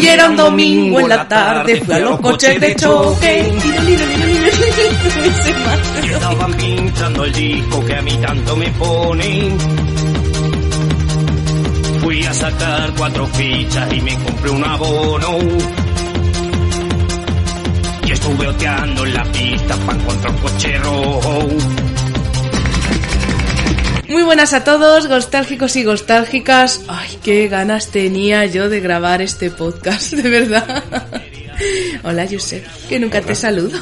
Y era un domingo en la tarde, fui a los coches de choque. Y estaban pinchando el disco que a mí tanto me pone. Fui a sacar cuatro fichas y me compré un abono. Y estuve oteando en la pista para encontrar un coche rojo. Muy buenas a todos, nostálgicos y nostálgicas. Ay, qué ganas tenía yo de grabar este podcast, de verdad. Hola, Josep, que nunca te saludo.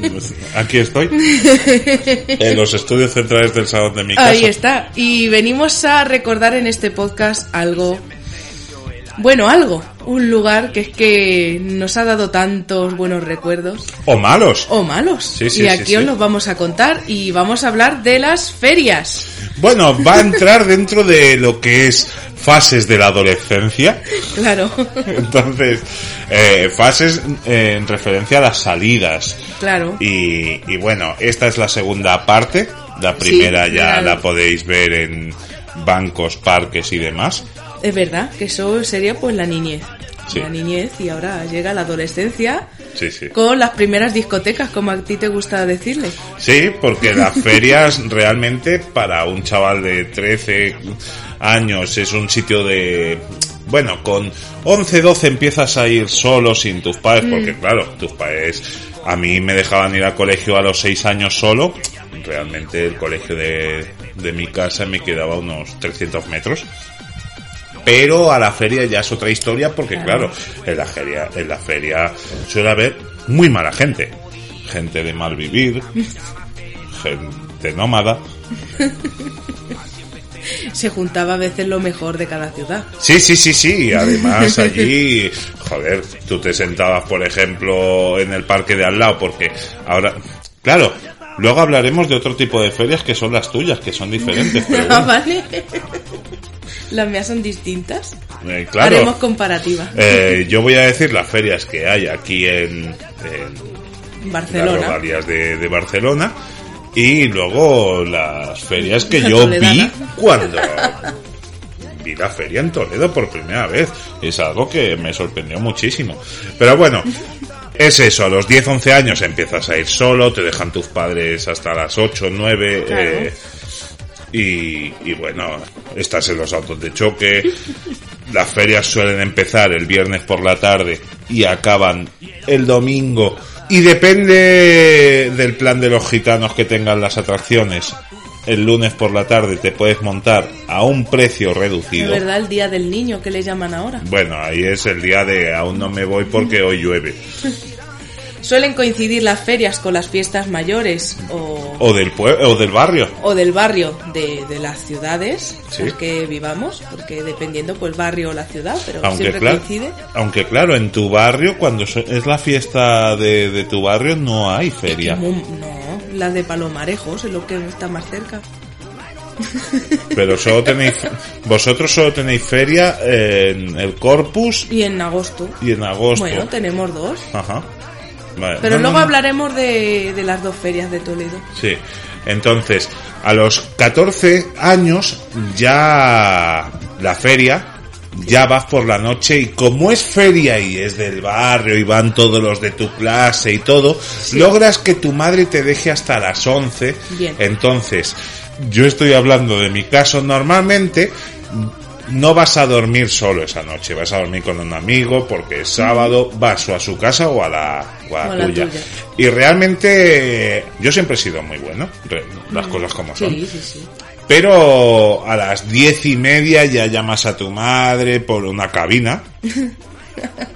Aquí estoy. En los estudios centrales del salón de mi casa. Ahí está. Y venimos a recordar en este podcast algo. Bueno, algo. Un lugar que es que nos ha dado tantos buenos recuerdos. O malos. O malos. Sí, sí, y aquí sí. os los vamos a contar y vamos a hablar de las ferias. Bueno, va a entrar dentro de lo que es fases de la adolescencia. Claro, Entonces, eh, fases eh, en referencia a las salidas. claro. Y, y bueno, esta es la segunda parte. La primera ya claro. la podéis ver en bancos, parques y demás. Es verdad que eso sería pues la niñez. Sí. La niñez y ahora llega la adolescencia Sí, sí. con las primeras discotecas, como a ti te gusta decirle. Sí, porque las ferias realmente para un chaval de 13 años es un sitio de... Bueno, con 11, 12 empiezas a ir solo sin tus padres, porque claro, tus padres a mí me dejaban ir al colegio a los 6 años solo. Realmente el colegio de, de mi casa me quedaba a unos 300 metros. Pero a la feria ya es otra historia porque claro, en la feria, en la feria suele haber muy mala gente. Gente de mal vivir, gente nómada. Se juntaba a veces lo mejor de cada ciudad. Sí, sí, sí, sí. Además allí, joder, tú te sentabas, por ejemplo, en el parque de al lado porque ahora, claro, luego hablaremos de otro tipo de ferias que son las tuyas, que son diferentes. Pero Ah, bueno, vale. Las mías son distintas. eh, claro. Haremos comparativa. Eh, yo voy a decir las ferias que hay aquí en, en las Barcelona. rodalías de, de Barcelona y luego las ferias que yo vi cuando vi la feria en Toledo por primera vez. Es algo que me sorprendió muchísimo. Pero bueno, es eso, a los 10, 11 años empiezas a ir solo, te dejan tus padres hasta las 8, 9. Claro. eh, y, y bueno, estás en los autos de choque. Las ferias suelen empezar el viernes por la tarde y acaban el domingo. Y depende del plan de los gitanos que tengan las atracciones. El lunes por la tarde te puedes montar a un precio Es reducido. verdad, el día del niño que le llaman ahora. Bueno, ahí es el día de aún no me voy porque hoy llueve. Suelen coincidir las ferias con las fiestas mayores o, O del pueblo, o del barrio. o del barrio de, de las ciudades Sí. en las que vivamos, porque dependiendo pues barrio o la ciudad, pero Aunque siempre claro, coincide. aunque claro, en tu barrio, cuando es la fiesta de, de tu barrio, no hay feria. No, la de Palomarejos es lo que está más cerca. Pero solo tenéis, vosotros solo tenéis feria en el Corpus Y en agosto. y en agosto. Bueno, tenemos dos. Ajá. Vale. Pero No, luego no, no. hablaremos de, de las dos ferias de Toledo. Sí. Entonces, a los 14 años ya la feria ya vas por la noche y como es feria y es del barrio y van todos los de tu clase y todo, logras que tu madre te deje hasta las 11. Bien. Entonces, yo estoy hablando de mi caso normalmente no vas a dormir solo esa noche, vas a dormir con un amigo porque es sábado, vas o a su casa o a la, o a la O a la tuya. tuya. Y realmente yo siempre he sido muy bueno, las cosas como son. Sí, sí, sí. Pero a las diez y media ya llamas a tu madre por una cabina.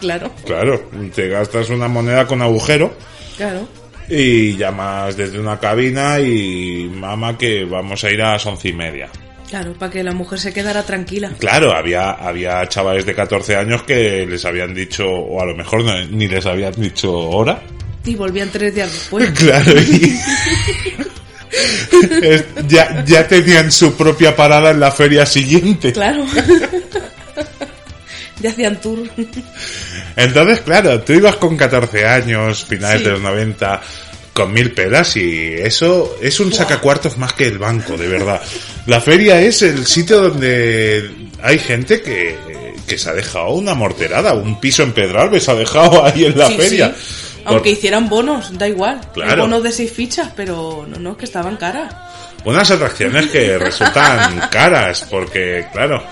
Claro, Claro, te gastas una moneda con agujero claro. y llamas desde una cabina y mamá que vamos a ir a las once y media. Claro, para que la mujer se quedara tranquila. Claro, había, había chavales de 14 años que les habían dicho, o a lo mejor no- ni les habían dicho hora. Y volvían tres días después. Claro, y ya, ya tenían su propia parada en la feria siguiente. Claro. ya hacían tour. Entonces, claro, tú ibas con 14 años, finales Sí. de los 90, con mil pelas y eso es un sacacuartos más que el banco, de verdad. La feria es el sitio donde hay gente que, que se ha dejado una morterada, un piso en Pedralbes se ha dejado ahí en la Sí, feria. sí. Aunque hicieran bonos, da igual. Hay Claro. bonos de seis fichas, pero no, no, que estaban caras. Unas atracciones que resultan caras, porque, claro,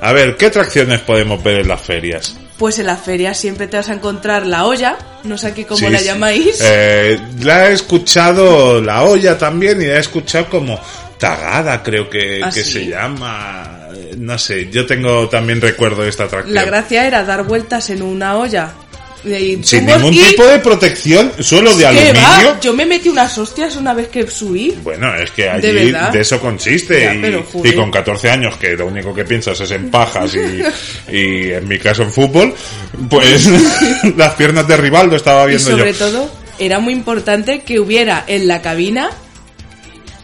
a ver, ¿qué atracciones podemos ver en las ferias? Pues en la feria siempre te vas a encontrar la olla, no sé aquí cómo Sí, la llamáis. Eh, la he escuchado la olla también y la he escuchado como tagada, creo que, ¿Ah, que se llama. Eh, No sé, yo tengo también recuerdo de esta atracción. La gracia era dar vueltas en una olla. Y Sin ningún y- tipo de protección, solo de ¿Qué aluminio. va? Yo me metí unas hostias una vez que subí. Bueno, es que ¿De allí de, eso consiste. Ya, y, y con 14 años, que lo único que piensas es en pajas y, y en mi caso en fútbol, pues las piernas de rival lo estaba Y viendo sobre yo. todo, era muy importante que hubiera en la cabina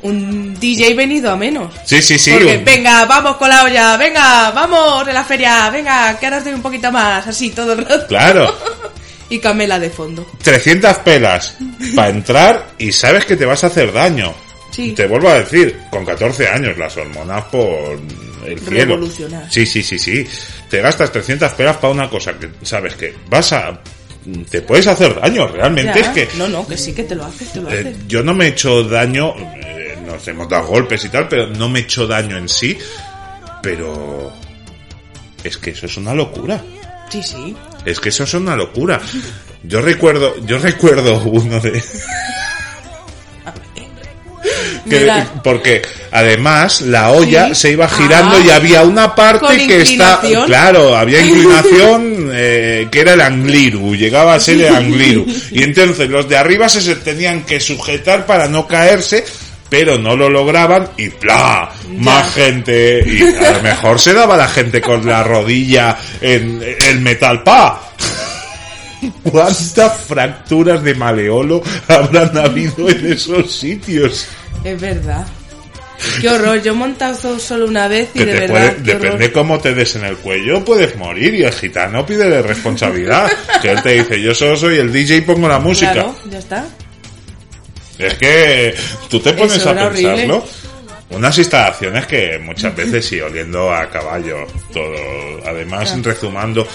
un DJ venido a menos. Sí, sí, sí. Porque, un- venga, vamos con la olla, venga, vamos de la feria, venga, que ahora estoy un poquito más, así todo el rato. Claro. Y Camela de fondo. 300 pelas para entrar y sabes que te vas a hacer daño. Sí. Te vuelvo a decir, con 14 años, las hormonas por el cielo. Sí, sí, sí, sí. Te gastas 300 pelas para una cosa que sabes que vas a... Te puedes hacer daño, realmente Ya. es que... No, no, que sí que te lo haces, te lo Eh, haces. yo no me he hecho daño, eh, nos hemos dado golpes y tal, pero no me he hecho daño en sí. Pero es que eso es una locura. Sí, sí. Es que eso es una locura. Yo recuerdo, yo recuerdo uno de que- porque además la olla Sí. se iba girando Ah. y había una parte que está claro había inclinación eh, que era el angliru llegaba a ser el angliru y entonces los de arriba se tenían que sujetar para no caerse pero no lo lograban y ¡plá! más gente y a lo mejor se daba la gente con la rodilla en el metal pa ¿Cuántas fracturas de maleolo habrán habido en esos sitios? Es verdad. Qué horror, yo he montado solo una vez y Que de te verdad. puede- depende cómo te des en el cuello, puedes morir y el gitano pide responsabilidad. que él te dice, yo solo soy el DJ y pongo la música. Claro, ya está. Es que tú te pones Eso a pensarlo. horrible. Unas instalaciones que muchas veces sí, oliendo a caballo, todo, además rezumando.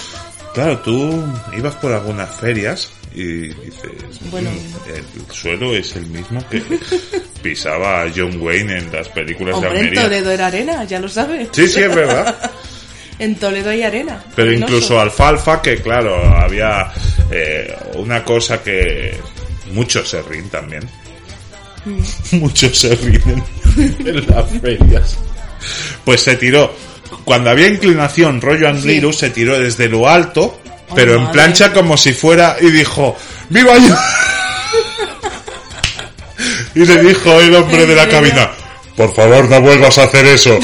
Claro, tú ibas por algunas ferias y dices, Bueno. "Mm, el suelo es el mismo que pisaba John Wayne en las películas Hombre, de en Almería. Toledo era arena, ya lo sabes. Sí, sí, es verdad. En Toledo hay arena. Pero arenoso. incluso alfalfa, que claro, había eh, una cosa que muchos se ríen también. Mm. muchos se ríen en las ferias. Pues se tiró, cuando había inclinación, rollo Angliru, se tiró desde lo alto, pero en plancha como si fuera, y dijo, ¡Viva yo! y le dijo el hombre ¿En de la cabina, por favor no vuelvas a hacer eso.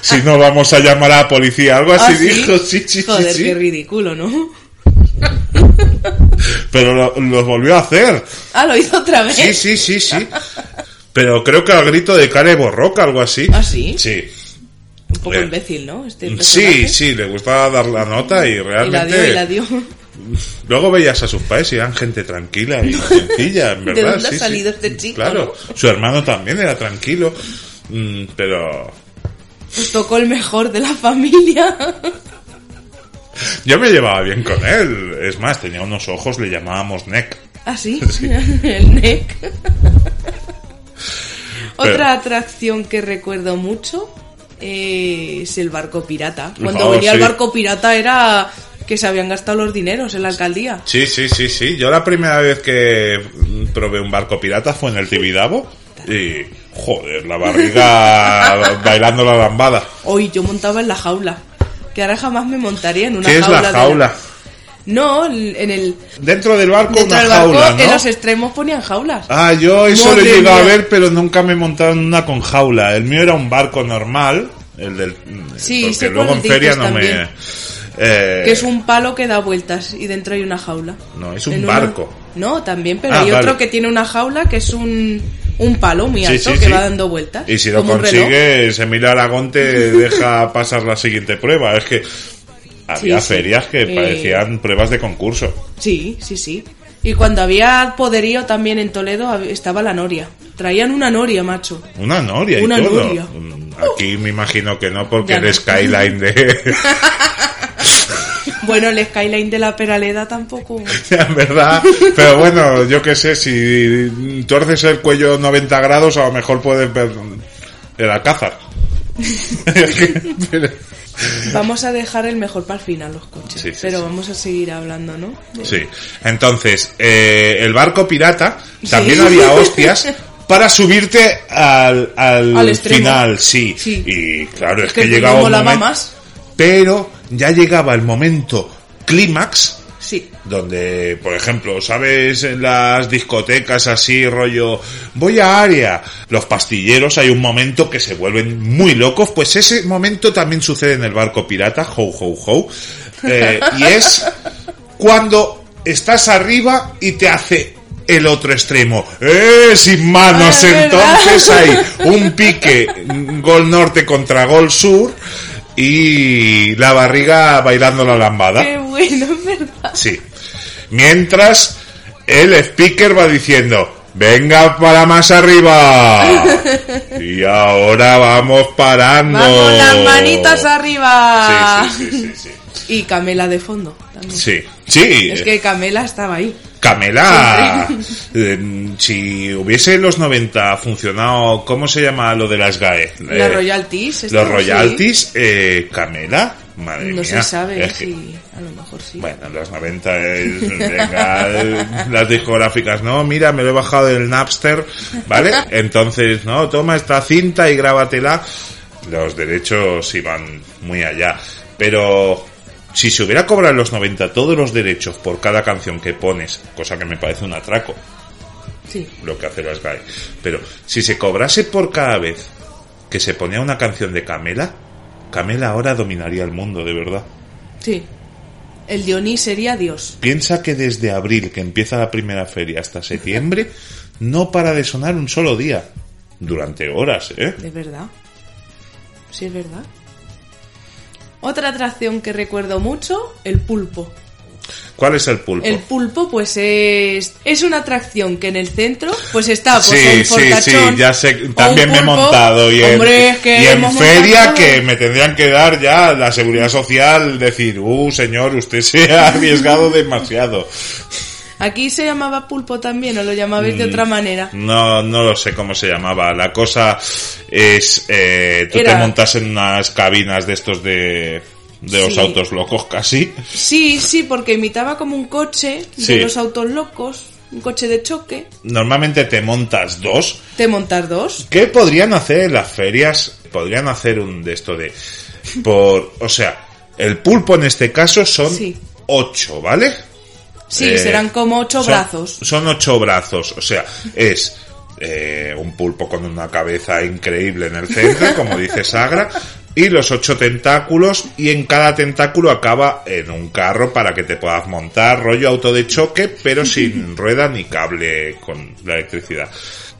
si no vamos a llamar a la policía, algo así ¿Ah, sí? dijo, sí, sí, sí, Joder, sí. qué ridículo, ¿no? Pero lo, lo volvió a hacer. Ah, lo hizo otra vez. Sí, sí, sí, sí. Pero creo que al grito de Care Borroca, algo así. ¿Ah, sí? Sí. Un poco Eh, imbécil, ¿no? Este Sí, sí, le gustaba dar la nota y Y la realmente... dio, y la dio. Luego veías a sus padres y eran gente tranquila y sencilla, en ¿De verdad. dónde ha sí, sí. salido este chico, Claro, su hermano también era tranquilo, mm, pero Pues tocó el mejor de la familia. Yo me llevaba bien con él. Es más, tenía unos ojos, le llamábamos Neck. ¿Ah, sí? el NEC. Otra atracción que recuerdo mucho es el barco pirata. Cuando Oh, venía el sí. barco pirata era que se habían gastado los dineros en la alcaldía. Sí, sí, sí, sí. Yo la primera vez que probé un barco pirata fue en el Tibidabo y, joder, la barriga bailando la lambada. Hoy yo montaba en la jaula. Que ahora jamás me montaría en una ¿Qué es jaula. la de- jaula? No, en el Dentro del barco dentro una del barco jaula, ¿no? en los extremos ponían jaulas. Ah, yo eso lo he llegado a ver, pero nunca me he montado en una con jaula. El mío era un barco normal, el del... Sí, porque sé luego en feria no me... también. eh, Que es un palo que da vueltas y dentro hay una jaula. No, es un En una- barco. No, también, pero Ah, hay vale. otro que tiene una jaula que es un, un palo muy alto sí, que sí. va dando vueltas. Y si lo consigues, Emilio Aragón te deja pasar la siguiente prueba. Es que había ferias que Eh, parecían pruebas de concurso. Sí, sí, sí. Y cuando había poderío también en Toledo estaba la noria. Traían una noria, macho. Una noria y Una todo. noria. Mm, Aquí me imagino que no, porque Ya el no. skyline de... Bueno, el skyline de la Peraleda tampoco. en verdad. Pero bueno, yo qué sé, si torces el cuello 90 grados, a lo mejor puedes ver el alcázar. Vamos a dejar el mejor para el final los coches. Sí, sí, pero sí. vamos a seguir hablando, ¿no? Sí. Entonces, eh, el barco pirata también había hostias para subirte al, al, final, sí. Sí. Y claro, es, Es que, que llegaba un momento. más. Pero ya llegaba el momento clímax Sí. donde, por ejemplo, ¿sabes? En las discotecas así, rollo, voy a área, los pastilleros, hay un momento que se vuelven muy locos, pues ese momento también sucede en el barco pirata, ho, ho, ho, eh, y es cuando estás arriba y te hace el otro extremo, ¡eh! Sin manos, Ah, entonces hay un pique, gol norte contra gol sur, y la barriga bailando la lambada. Qué bueno, es verdad. Sí. Mientras el speaker va diciendo, venga para más arriba. Y ahora vamos parando. Vamos las manitas arriba. Sí, sí, sí, sí, sí. Y Camela de fondo también. Sí, sí. Es que Camela estaba ahí. Camela, eh, si hubiese en los 90 funcionado, ¿cómo se llama lo de las GAE? Las Eh, royalties. Los royalties, eh, Camela, madre No mía. se sabe es que- si. A lo mejor sí. Bueno, en los 90 es, venga, las discográficas, no, mira, me lo he bajado del Napster, ¿vale? Entonces, no, toma esta cinta y grábatela. Los derechos iban muy allá. Pero si se hubiera cobrado en los 90 todos los derechos por cada canción que pones, cosa que me parece un atraco, Sí. lo que hace las GAE, pero si se cobrase por cada vez que se ponía una canción de Camela, Camela ahora dominaría el mundo, de verdad. Sí. El Dionís sería Dios. Piensa que desde abril, que empieza la primera feria, hasta septiembre, no para de sonar un solo día. Durante horas, ¿eh? Es verdad. Sí, es verdad. Otra atracción que recuerdo mucho, el pulpo. ¿Cuál es el pulpo? El pulpo, pues es, es una atracción que en el centro, pues está, pues sí, sí, sí, ya sé, también me he montado y en, Hombre, es que y en feria montado que me tendrían que dar ya la seguridad social, decir, uh, señor, usted se ha arriesgado demasiado. Aquí se llamaba pulpo también, o lo llamabais Mm. de otra manera. No, no lo sé cómo se llamaba. La cosa es, eh, tú Era- te montas en unas cabinas de estos de, de los Sí. autos locos casi. Sí, sí, porque imitaba como un coche Sí. de los autos locos, un coche de choque. Normalmente te montas dos. Te montas dos. ¿Qué podrían hacer en las ferias? Podrían hacer un de esto de... Por, o sea, el pulpo en este caso son Sí. ocho, ¿vale? Sí, Eh, serán como ocho son- brazos. Son ocho brazos, o sea, es eh, un pulpo con una cabeza increíble en el centro, como dice Sagra, y los ocho tentáculos, y en cada tentáculo acaba en un carro para que te puedas montar, rollo auto de choque, pero sin rueda ni cable con la electricidad.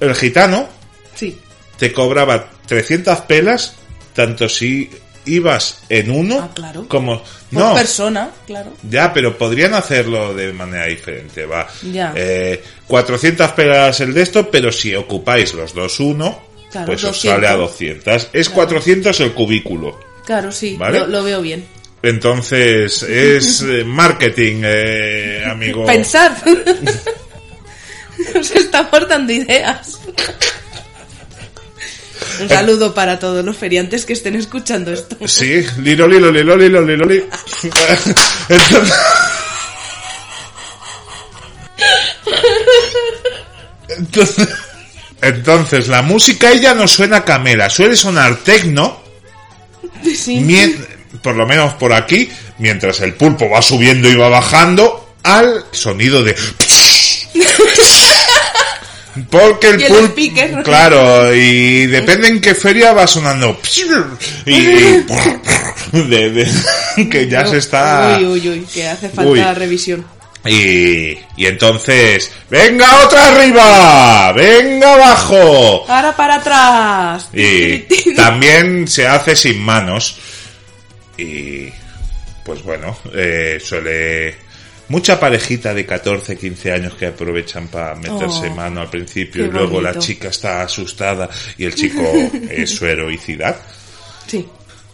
El gitano Sí. te cobraba 300 pelas, tanto si ibas en uno Ah, claro. como... Por No, persona, claro. ya, pero podrían hacerlo de manera diferente, va. Ya. Eh, 400 pelas el de esto, pero si ocupáis los dos uno, Claro, pues os 200. sale a 200. Es 400 el cubículo. Claro, sí, ¿Vale? lo, lo veo bien. Entonces, es eh, marketing, eh, amigo. Pensar. Nos estamos dando ideas. Un saludo para todos los feriantes que estén escuchando esto. Sí, lilo, lilo, lilo, lilo, lilo, lilo. Entonces... Entonces, entonces, la música ella no suena camela, suele sonar tecno Sí. mien- por lo menos por aquí, mientras el pulpo va subiendo y va bajando, al sonido de... Porque el Y el pulpo... speaker. Claro, y depende en qué feria va sonando... Y, y- de- de- que ya se está... Uy, uy, uy, que hace falta Uy. revisión. Y, y entonces, venga otra arriba, venga abajo. Ahora para atrás. Y también se hace sin manos. Y pues bueno, eh, suele... Mucha parejita de 14, 15 años que aprovechan para meterse Oh, mano al principio y luego la chica está asustada y el chico es su heroicidad. Sí,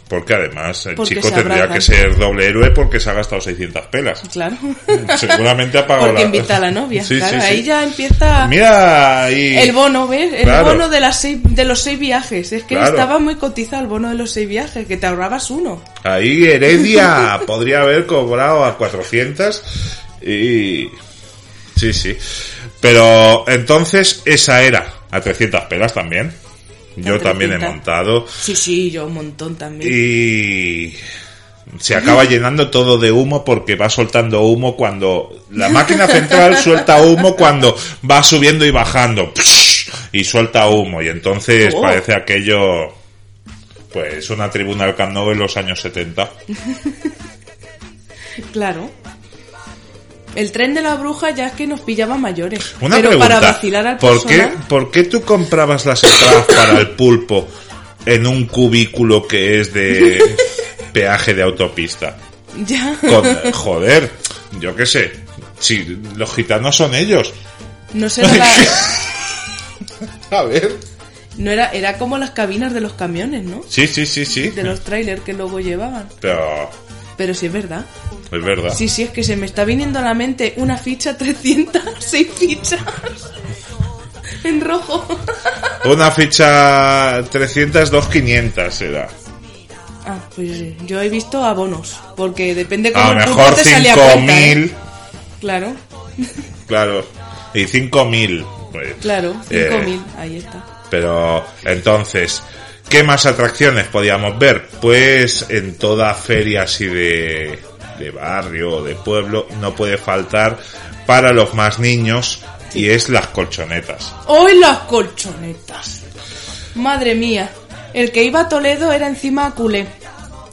Porque además el Porque chico tendría que ser doble héroe porque se ha gastado 600 pelas. claro. Seguramente ha pagado Porque la- invita a la novia. Sí, claro, sí, sí. ahí ya empieza Mira ahí. el bono, ¿ves? El Claro. bono de, las seis, de los seis viajes. Es que Claro. estaba muy cotizado el bono de los seis viajes, que te ahorrabas uno. Ahí Heredia podría haber cobrado a 400 y... Sí, sí. Pero entonces esa era a 300 pelas también. Yo también he 300. montado Sí, sí, yo un montón también. y se acaba llenando todo de humo porque va soltando humo cuando la máquina central suelta humo cuando va subiendo y bajando y suelta humo y entonces Oh. parece aquello pues una tribuna del Camp en los años 70. Claro. El tren de la bruja ya es que nos pillaba mayores. Una pero pregunta, para vacilar al ¿por qué, ¿por qué tú comprabas las entradas para el pulpo en un cubículo que es de peaje de autopista? Ya. Con, joder, yo qué sé, si los gitanos son ellos. No será la- A ver. No era, era como las cabinas de los camiones, ¿no? Sí, sí, sí, sí. De los trailers que luego llevaban. Pero Pero sí es verdad. es verdad. Sí, sí, es que se me está viniendo a la mente una ficha 300, seis fichas. en rojo. Una ficha 300, 2, 500 será. Ah, pues yo he visto abonos. Porque depende cómo A mejor te sale a cuenta, 5000, ¿eh? Claro, claro. Y 5000. Pues, claro, eh, 5000, ahí está. Pero entonces, ¿qué más atracciones podíamos ver? Pues en toda feria así de, de barrio o de pueblo no puede faltar para los más niños y es las colchonetas. ¡Hoy las colchonetas! Madre mía, el que iba a Toledo era encima a culé.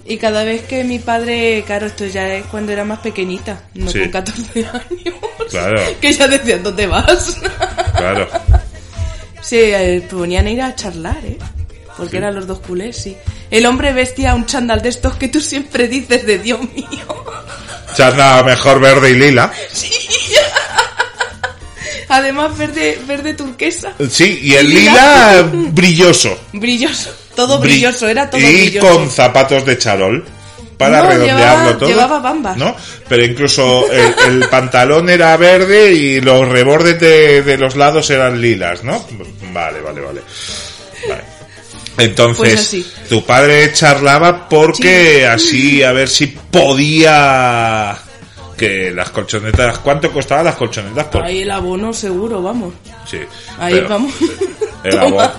Y cada vez que mi padre, claro, esto ya es cuando era más pequeñita, no Sí. con 14 años. Claro. que ya decía, ¿dónde vas? Claro. Se eh, ponían a ir a charlar, ¿eh? Porque eran los dos culés, sí. El hombre vestía un chándal de estos que tú siempre dices de Dios mío. Chanda mejor verde y lila. Además, verde, verde turquesa. Sí, y el Lila. lila brilloso. Brilloso. Todo Bri- brilloso, era todo y brilloso. con zapatos de charol para No, redondearlo llevaba- todo. llevaba bambas. ¿No? Pero incluso el, el pantalón era verde y los rebordes de, de los lados eran lilas, ¿no? Vale, vale, vale. Vale. Entonces, Pues tu padre charlaba porque así a ver si podía que las colchonetas, ¿cuánto costaban las colchonetas? Por, Ahí el abono seguro, vamos. sí, Ahí vamos. el abono.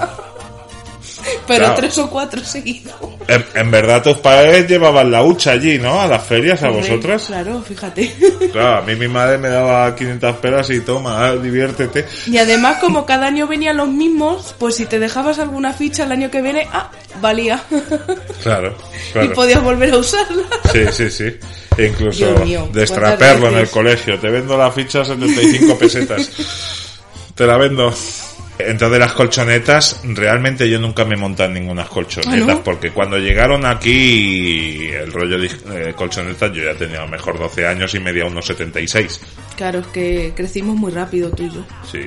Pero Claro. tres o cuatro seguidos. En, en verdad tus padres llevaban la hucha allí, ¿no? A las ferias, a Hombre, vosotras. Claro, fíjate. Claro, a mí mi madre me daba 500 pelas y toma, ah, diviértete. Y además, como cada año venían los mismos, pues si te dejabas alguna ficha el año que viene, ah, valía. Claro, Y claro. podías volver a usarla. Sí, sí, sí. E incluso mío, destraperlo ¿cuántas en el colegio. Te vendo la ficha a 75 pesetas. Te la vendo. Entonces las colchonetas, realmente yo nunca me monté en ninguna colchonetas, ¿Ah, no? porque cuando llegaron aquí el rollo de eh, colchonetas yo ya tenía a lo mejor 12 años y medía unos 76. Claro, es que crecimos muy rápido tú y yo. Sí,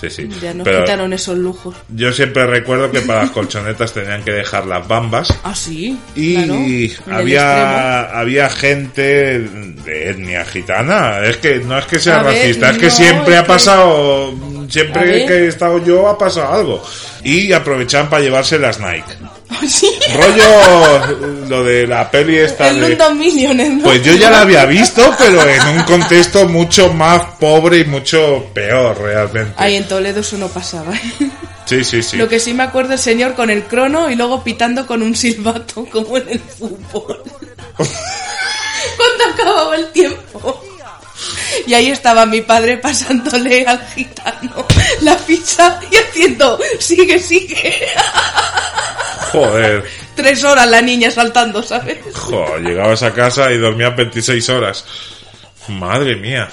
sí, sí. Ya nos Pero quitaron esos lujos. yo siempre recuerdo que para las colchonetas tenían que dejar las bambas Ah, sí. y claro, había había gente de etnia gitana es que no es que sea A ver, racista es que no, siempre es ha que- pasado siempre que he estado yo ha pasado algo y aprovechaban para llevarse las Nike Sí. Rollo lo de la peli esta El de... London Millionaires, ¿no? Pues yo ya la había visto, pero en un contexto mucho más pobre y mucho peor realmente. Ahí en Toledo eso no pasaba. ¿eh? Sí, sí, sí. Lo que sí me acuerdo el señor con el crono y luego pitando con un silbato como en el fútbol. Cuando acababa el tiempo. Y ahí estaba mi padre pasándole al gitano la ficha y haciendo, sigue, sigue. Joder. Tres horas la niña saltando, ¿sabes? Joder, llegabas a casa y dormías 26 horas. Madre mía.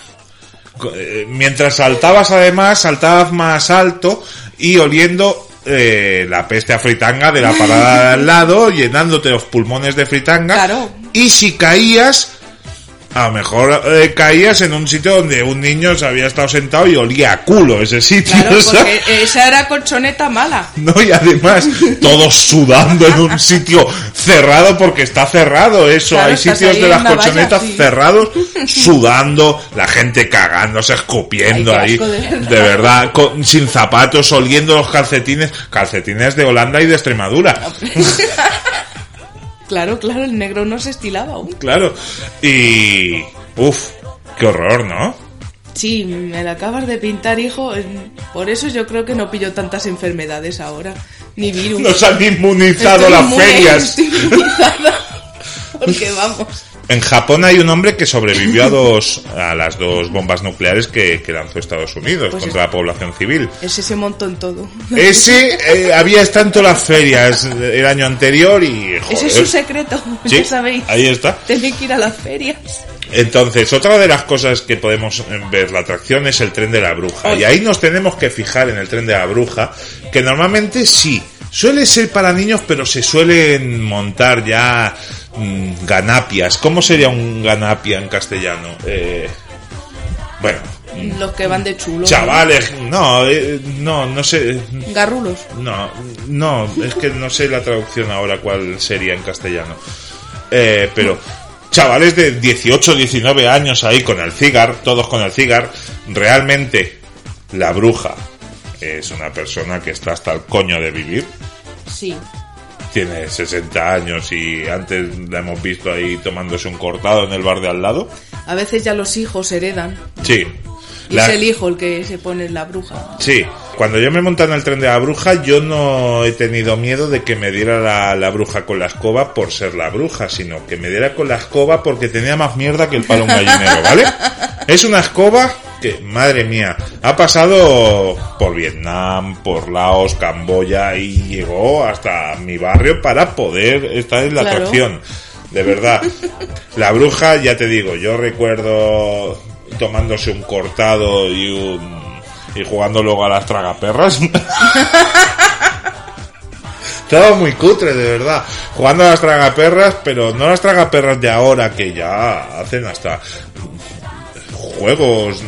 Eh, Mientras saltabas además, saltabas más alto y oliendo eh, la peste a fritanga de la parada de al lado, llenándote los pulmones de fritanga. Claro. Y si caías, a lo mejor eh, caías en un sitio donde un niño se había estado sentado y olía a culo ese sitio. Claro, porque esa era colchoneta mala. No, y además, todos sudando en un sitio cerrado porque está cerrado eso. Claro, Hay sitios de las valla, colchonetas sí. cerrados, sudando, la gente cagándose, escupiendo Ay, ahí. de verdad. de verdad, con- sin zapatos, oliendo los calcetines. Calcetines de Holanda y de Extremadura. Claro, claro, el negro no se estilaba aún. Claro. Y. Uf, qué horror, ¿no? Sí, me la acabas de pintar, hijo. Por eso yo creo que no pillo tantas enfermedades ahora. Ni virus. Nos han inmunizado Estoy las inmune, ferias. estoy inmunizada. Porque vamos. En Japón hay un hombre que sobrevivió a dos a las dos bombas nucleares que, que lanzó Estados Unidos Pues contra la población civil. Ese se montó en todo. Ese eh, había estado en todas las ferias el año anterior y joder. Ese es su secreto, Sí, ya sabéis. ahí está. Tenéis que ir a las ferias. Entonces, otra de las cosas que podemos eh, ver la atracción es el tren de la bruja. Y ahí nos tenemos que fijar en el tren de la bruja, que normalmente sí, suele ser para niños, pero se suelen montar ya mm, ganapias. ¿Cómo sería un ganapia en castellano? Eh, bueno, Los que van de chulo. chavales, no, eh, no, no sé. Garrulos. No, no, es que no sé la traducción ahora cuál sería en castellano. Eh, pero chavales de 18, 19 años ahí con el cigar, todos con el cigar, realmente la bruja es una persona que está hasta el coño de vivir. Sí. Tiene 60 años y antes la hemos visto ahí tomándose un cortado en el bar de al lado. A veces ya los hijos heredan. Sí. Y La- es el hijo el que se pone en la bruja. Sí, cuando yo me monté en el tren de la bruja, yo no he tenido miedo de que me diera la, la bruja con la escoba por ser la bruja, sino que me diera con la escoba porque tenía más mierda que el palo un gallinero, ¿vale? Es una escoba que, madre mía, ha pasado por Vietnam, por Laos, Camboya y llegó hasta mi barrio para poder estar en la Claro. atracción. De verdad. La bruja, ya te digo, yo recuerdo tomándose un cortado y un y jugando luego a las tragaperras. Estaba muy cutre, de verdad. Jugando a las tragaperras, pero no las tragaperras de ahora, que ya hacen hasta juegos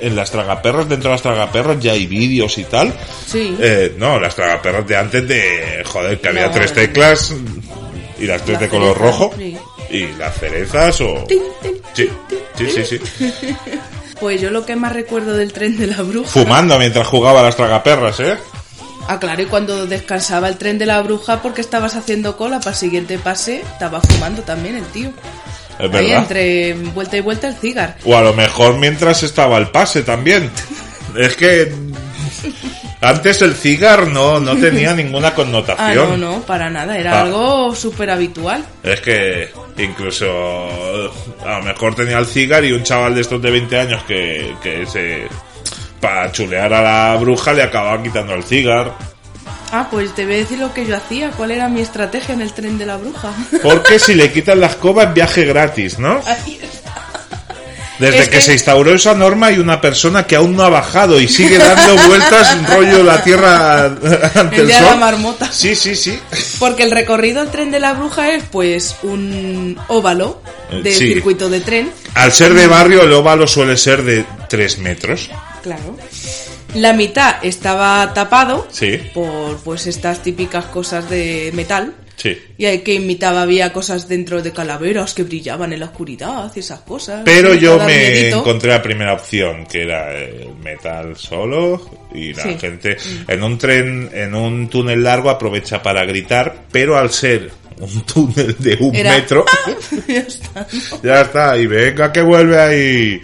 en las tragaperras. Dentro de las tragaperras ya hay vídeos y tal. Sí. Eh, no, las tragaperras de antes de, joder, que había No, tres teclas y las tres La de color cereza, rojo. sí. Y las cerezas o... Sí, sí, sí, sí. Pues yo lo que más recuerdo del tren de la bruja. Fumando mientras jugaba a las tragaperras, ¿eh? Ah, claro, y cuando descansaba el tren de la bruja porque estabas haciendo cola para el siguiente pase, estaba fumando también el tío. Es Ahí entre vuelta y vuelta el cigar. O a lo mejor mientras estaba el pase también. Es que antes el cigar no, no tenía ninguna Ah, connotación. no, no, para nada, era Ah. algo súper habitual. Es que incluso a lo mejor tenía el cigar y un chaval de estos de 20 años que, que se para chulear a la bruja le acababa quitando el cigar. Ah, pues te voy a decir lo que yo hacía, cuál era mi estrategia en el tren de la bruja. Porque si le quitan la escoba es viaje gratis, ¿no? Ahí está. Desde Es que, que- se instauró esa norma hay una persona que aún no ha bajado y sigue dando vueltas rollo la tierra ante El el, de la sol. marmota. Sí, sí, sí. Porque el recorrido del tren de la bruja es pues un óvalo de Sí. circuito de tren. Al ser de barrio, el óvalo suele ser de 3 metros. Claro. La mitad estaba tapado Sí. por pues estas típicas cosas de metal Sí. Y hay que imitaba, había cosas dentro de calaveras que brillaban en la oscuridad y esas cosas. Pero yo me miedito. encontré la primera opción, que era el metal solo y la Sí. gente en un tren, en un túnel largo aprovecha para gritar, pero al ser un túnel de un Era- metro, ya está. ya está, y venga que vuelve ahí.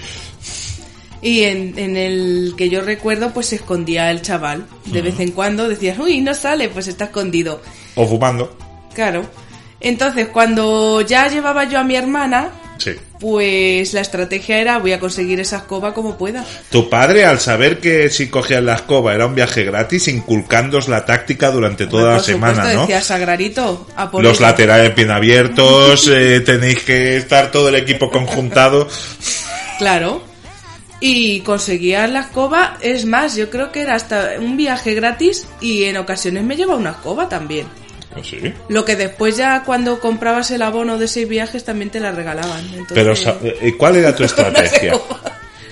Y en, en el que yo recuerdo, pues se escondía el chaval. De vez en cuando decías, uy, no sale, pues está escondido. O fumando. Claro. Entonces, cuando ya llevaba yo a mi hermana, Sí. pues la estrategia era voy a conseguir esa escoba como pueda. Tu padre, al saber que si cogías la escoba era un viaje gratis, inculcándos la táctica durante toda la Por semana, supuesto, ¿no? decía Sagrarito, a por Los ello". laterales bien abiertos, eh, tenéis que estar todo el equipo conjuntado. Claro. Y conseguía la escoba, es más, yo creo que era hasta un viaje gratis y en ocasiones me llevaba una escoba también. Sí. Lo que después ya cuando comprabas el abono de seis viajes también te la regalaban. Entonces, Pero, eh, ¿cuál era tu estrategia?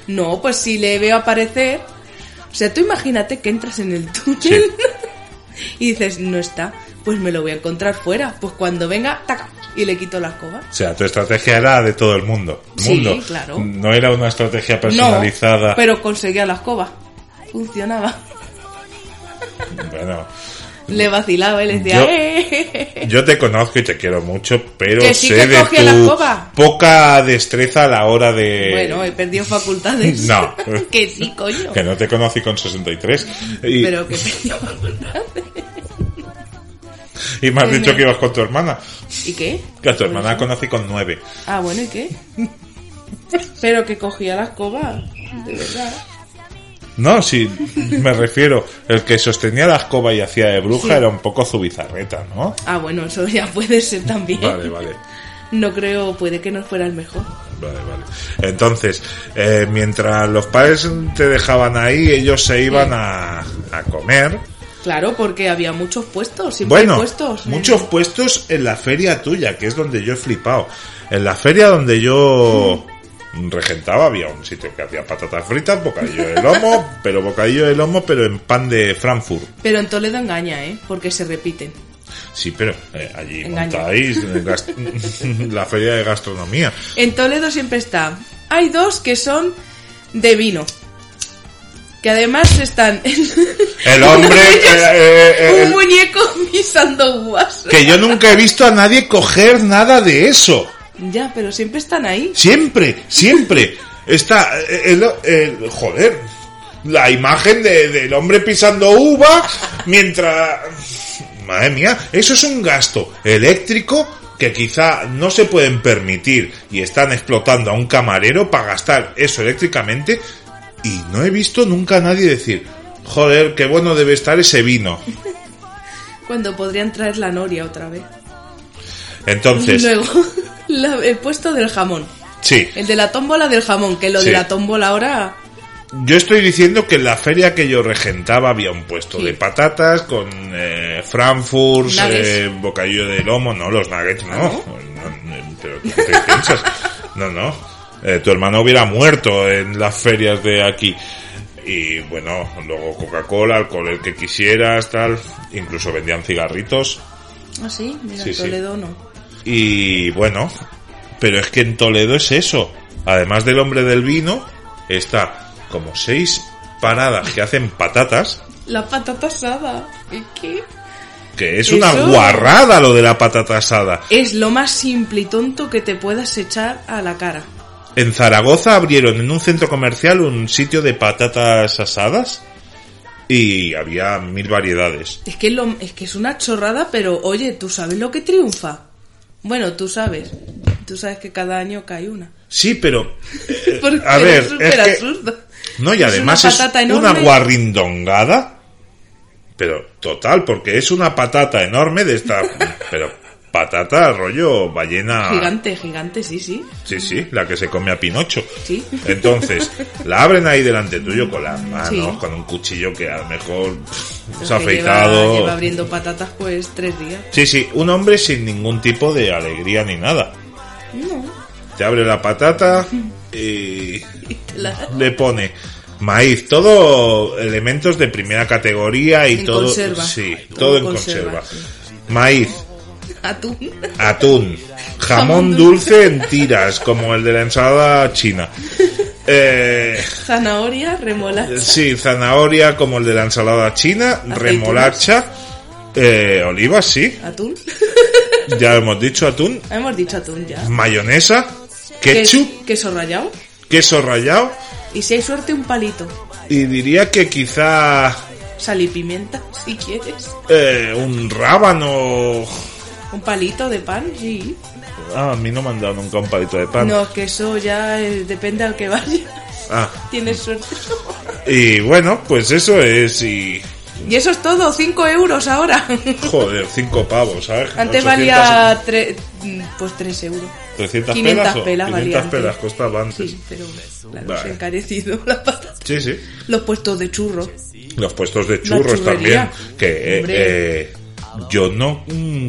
No, pues si le veo aparecer... O sea, tú imagínate que entras en el túnel Sí. y dices, no está, pues me lo voy a encontrar fuera. Pues cuando venga, taca, y le quito la escoba. O sea, tu estrategia era de todo el mundo. Sí, mundo. claro. No era una estrategia personalizada. No, pero conseguía la escoba. Funcionaba. Bueno, Le vacilaba y le decía, Yo- "Eh". yo te conozco y te quiero mucho, pero Que sí sé que de la tu escoba. poca destreza a la hora de... Bueno, he perdido facultades. No. que sí, coño. Que no te conocí con 63. Y, Pero que he perdido facultades. Y me has que dicho me- que ibas con tu hermana. ¿Y qué? Que a tu hermana la conocí con 9. Ah, bueno, ¿y qué? Pero que cogía la escoba, de verdad. No, sí, me refiero. El que sostenía la escoba y hacía de bruja Sí. era un poco zubizarreta, ¿no? Ah, bueno, eso ya puede ser también. Vale, vale. No creo, puede que no fuera el mejor. Vale, vale. Entonces, eh, mientras los padres te dejaban ahí, ellos se iban a, a comer. Claro, porque había muchos puestos, siempre hay Bueno, puestos. muchos puestos en la feria tuya, que es donde yo he flipado. En la feria donde yo regentaba había un sitio que hacía patatas fritas, bocadillo de lomo, pero bocadillo de lomo, pero en pan de Frankfurt. Pero en Toledo engaña, ¿eh? Porque se repiten. Sí, pero eh, allí Engaña. montáis eh, la feria de gastronomía. En Toledo siempre está. Hay dos que son de vino. Que además están. El hombre... eh, eh, eh, un muñeco pisando uvas. que yo nunca he visto a nadie coger nada de eso. Ya, pero siempre están ahí. Siempre, siempre. Está el, el- joder, la imagen de- del hombre pisando uva mientras... Madre mía, eso es un gasto eléctrico que quizá no se pueden permitir y están explotando a un camarero para gastar eso eléctricamente y no he visto nunca a nadie decir, joder, qué bueno debe estar ese vino. Cuando podrían traer la noria otra vez. Entonces, Luego, la- el puesto del jamón. sí, El de la tómbola del jamón, que lo Sí. de la tómbola ahora. Yo estoy diciendo que en la feria que yo regentaba había un puesto Sí. de patatas con eh, Frankfurt, eh, bocadillo de lomo, no, los nuggets no. ¿Ah, No, no, pero ¿qué te piensas? No, no. Eh, tu hermano hubiera muerto en las ferias de aquí. Y bueno, luego Coca-Cola, alcohol el que quisieras, tal. Incluso vendían cigarritos. Ah, sí, mira, Sí. Toledo no. Y bueno, pero es que en Toledo es eso. Además del hombre del vino, está como seis paradas que hacen patatas, La patata asada. ¿Y qué? que es una guarrada lo de la patata asada. Es lo más simple y tonto que te puedas echar a la cara. En Zaragoza abrieron en un centro comercial un sitio de patatas asadas y había mil variedades. Es que, lo, es que es una chorrada, pero oye, ¿tú sabes lo que triunfa? Bueno, tú sabes. Tú sabes que cada año cae una. Sí, pero eh, Porque a ver, es que- absurdo. No, y Es además una es una guarrindongada. Pero total, porque es una patata enorme de esta... pero patata rollo ballena... Gigante, gigante, sí, sí. Sí, sí, la que se come a Pinocho. Sí. Entonces, la abren ahí delante tuyo con las manos, Sí. con un cuchillo que a lo mejor pff, se ha afeitado. Lleva, lleva abriendo patatas pues tres días. Sí, sí, un hombre sin ningún tipo de alegría ni nada. No. Te abre la patata y la- le pone maíz, todo elementos de primera categoría y En todo, conserva. sí, Todo en conserva, conserva. Maíz, Atún. Atún. Jamón dulce en tiras, como el de la ensalada china. Eh, Zanahoria, remolacha. sí, zanahoria, como el de la ensalada china. Remolacha. Eh, olivas, sí. Atún. Ya hemos dicho atún. Hemos dicho atún ya. Mayonesa. Ketchup. Queso, queso rallado. Queso rallado. Y si hay suerte, un palito. Y diría que quizá Sal y pimienta, si quieres. eh, un rábano. Un palito de pan, sí. Ah, a mí no me han dado nunca un palito de pan. No, que eso ya eh, depende al que vaya. Ah, Tienes suerte. y bueno, pues eso es. Y. Y eso es todo, 5 euros ahora. Joder, cinco pavos, ¿sabes? Antes 800 valía tre- mm, pues 3 euros. 300 500 pelas. pelas 500 valía antes. pelas costaba antes. Sí, pero claro, Vale. se ha encarecido la patata. Sí, sí. Los puestos de churro. Los puestos de churros también. Que eh, yo no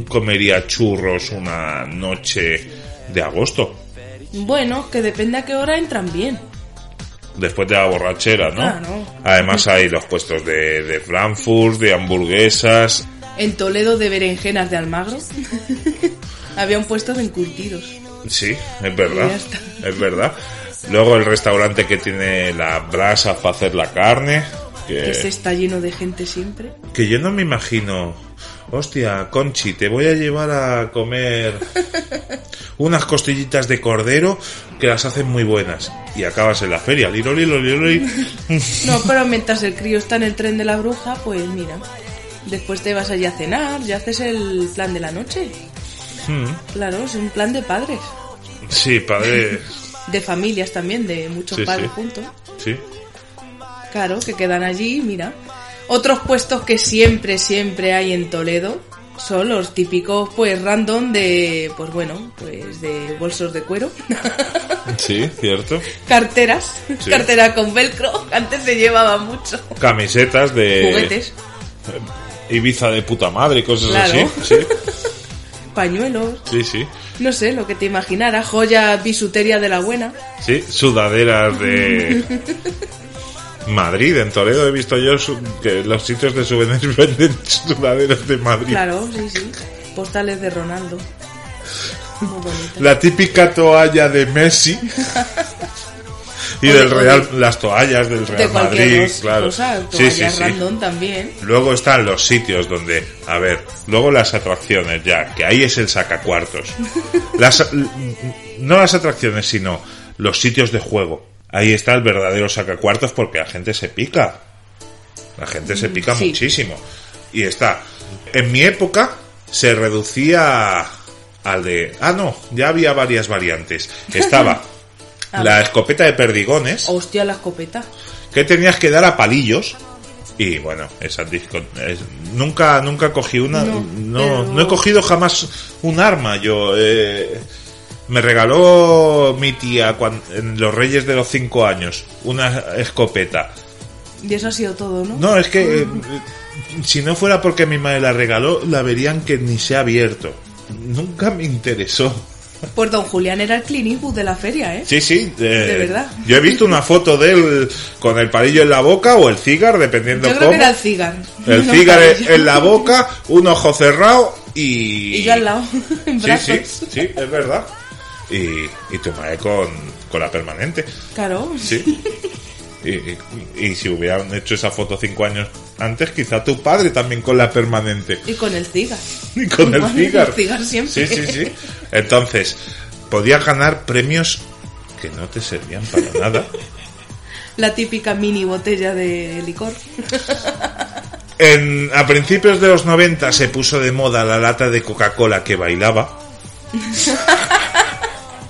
comería churros una noche de agosto. Bueno, que depende a qué hora entran bien. Después de la borrachera, ¿no? Además hay los puestos de, de Frankfurt, de hamburguesas. En Toledo de berenjenas de Almagro había un puesto de encurtidos. Sí, es verdad. Es verdad. Luego el restaurante que tiene la brasa para hacer la carne. Que Que, se está lleno de gente siempre. que yo no me imagino. Hostia, Conchi, te voy a llevar a comer unas costillitas de cordero que las hacen muy buenas. Y acabas en la feria. Liro, liro, liro, liro. No, pero mientras el crío está en el tren de la bruja, pues mira. Después te vas allí a cenar, ya haces el plan de la noche. Mm, Claro, es un plan de padres. Sí, padre. De familias también, de muchos Sí, padres sí. juntos. Sí. Claro, que quedan allí, mira. Otros puestos que siempre, siempre hay en Toledo son los típicos, pues, random de, pues bueno, pues de bolsos de cuero, Sí, cierto. carteras, Sí. cartera con velcro, antes se llevaba mucho, Camisetas de juguetes, Ibiza de puta madre, cosas Claro. así. Sí, pañuelos, sí, sí. no sé, lo que te imaginaras, joya, bisutería de la buena. Sí, sudaderas de Madrid, en Toledo he visto yo que los sitios de souvenirs venden sudaderas de Madrid. Claro, sí, sí. Postales de Ronaldo. Muy. La típica toalla de Messi y del Real, las toallas del Real de Madrid, claro. cosa, Sí, sí, sí. también. Luego están los sitios donde, a ver, luego las atracciones ya, que ahí es el sacacuartos. Las, no las atracciones, sino los sitios de juego. Ahí está el verdadero sacacuartos porque la gente se pica. La gente se pica sí. muchísimo. Y está, en mi época se reducía al de, ah no, ya había varias variantes. Estaba la escopeta de perdigones Hostia, la escopeta. que tenías que dar a palillos y bueno esa disco es- nunca nunca cogí una no No, he cogido jamás un arma yo eh, me regaló mi tía cuan- en los Reyes de los cinco años una escopeta Y eso ha sido todo, ¿no? no es que eh, si no fuera porque mi madre la regaló la verían que ni se ha abierto nunca me interesó Pues don Julián era el Eastwood de la feria, ¿eh? Sí, sí. eh, De verdad. Yo he visto una foto de él con el palillo en la boca o el cigar, dependiendo Yo creo cómo. que era el cigar. El No cigar parecía. en la boca, un ojo cerrado y... Y yo al lado, en Sí, sí, sí, es verdad. Y, y tu madre con, con la permanente. Claro. Sí. Y, y- y si hubieran hecho esa foto cinco años antes, quizá tu padre también con la permanente. Y con el cigar. Y con el cigar. el cigar siempre. Sí, sí, sí. Entonces, podías ganar premios que no te servían para nada. La típica mini botella de licor. En, a principios de los 90 se puso de moda la lata de Coca-Cola que bailaba.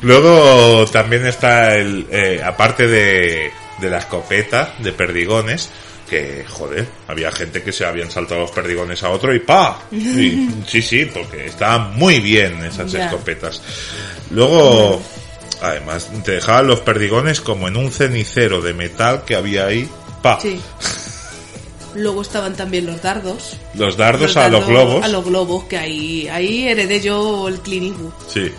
Luego también está el, eh, aparte de, de la escopeta de perdigones, que joder, había gente que se habían saltado los perdigones a otro y ¡pa! Y- sí, sí, porque estaban muy bien esas Ya. escopetas. Luego, además, te dejaban los perdigones como en un cenicero de metal que había ahí. ¡Pa! Sí. Luego estaban también los dardos. Los dardos a los globos. A los globos, que ahí, ahí heredé yo el Eastwood. Sí.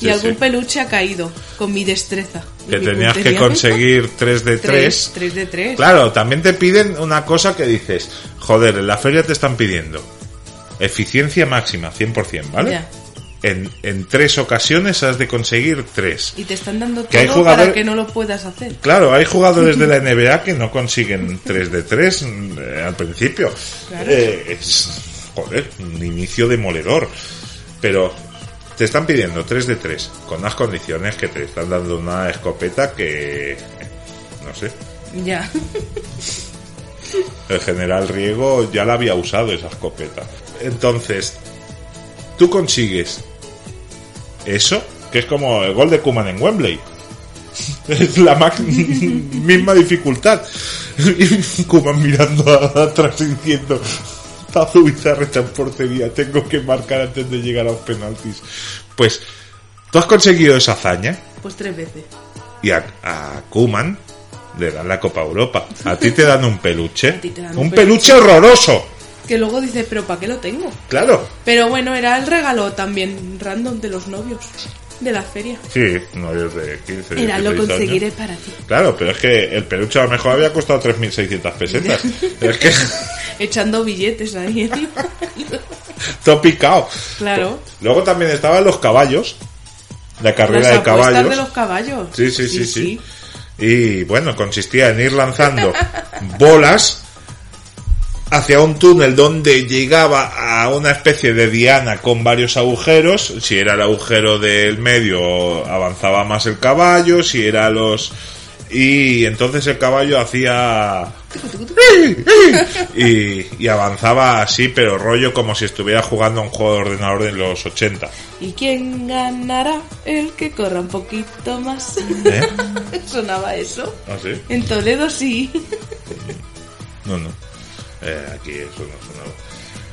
Y sí, algún sí. peluche ha caído con mi destreza. Que mi tenías que conseguir 3 de 3. Tres, tres de tres. Claro, también te piden una cosa que dices, joder, en la feria te están pidiendo eficiencia máxima, 100%, ¿vale? Ya. en, en tres ocasiones has de conseguir tres. Y te están dando Que hay todo jugador- para que no lo puedas hacer. Claro, hay jugadores de la NBA que no consiguen 3 de 3 al principio. Claro. Eh, es, joder, un inicio demoledor. Pero te están pidiendo 3 de 3 con unas condiciones que te están dando una escopeta que... No sé. Ya. El general Riego ya la había usado esa escopeta. Entonces, tú consigues eso, que es como el gol de Kuman en Wembley. Es la misma dificultad. Kuman mirando atrás diciendo, Tazo Bizarra está en portería, tengo que marcar antes de llegar a los penaltis. Pues, tú has conseguido esa hazaña Pues tres veces. y a, a Kuman le dan la Copa Europa. A ti te dan un peluche. ti te dan un un peluche peluche. horroroso. Que luego dices, pero ¿para qué lo tengo? Claro. Pero bueno, era el regalo también random de los novios de la feria. Sí, novios de 15, Era, lo 16 años. conseguiré para ti. Claro, pero es que el peluche a lo mejor había costado 3.600 pesetas. es que Echando billetes ahí. ¿no? todo picado. claro. Luego también estaban los caballos. La carrera Las de caballos. de los caballos. Sí, sí, sí, sí. Y bueno, consistía en ir lanzando bolas hacia un túnel donde llegaba a una especie de diana con varios agujeros. Si era el agujero del medio, avanzaba más el caballo. Si era los. Y entonces el caballo hacía. Y, y avanzaba así, pero rollo como si estuviera jugando a un juego de ordenador de los 80. ¿Y quién ganará? El que corra un poquito más. ¿Eh? Sonaba eso. ¿Ah, sí? En Toledo sí. No, no. Eh, aquí eso no sonaba.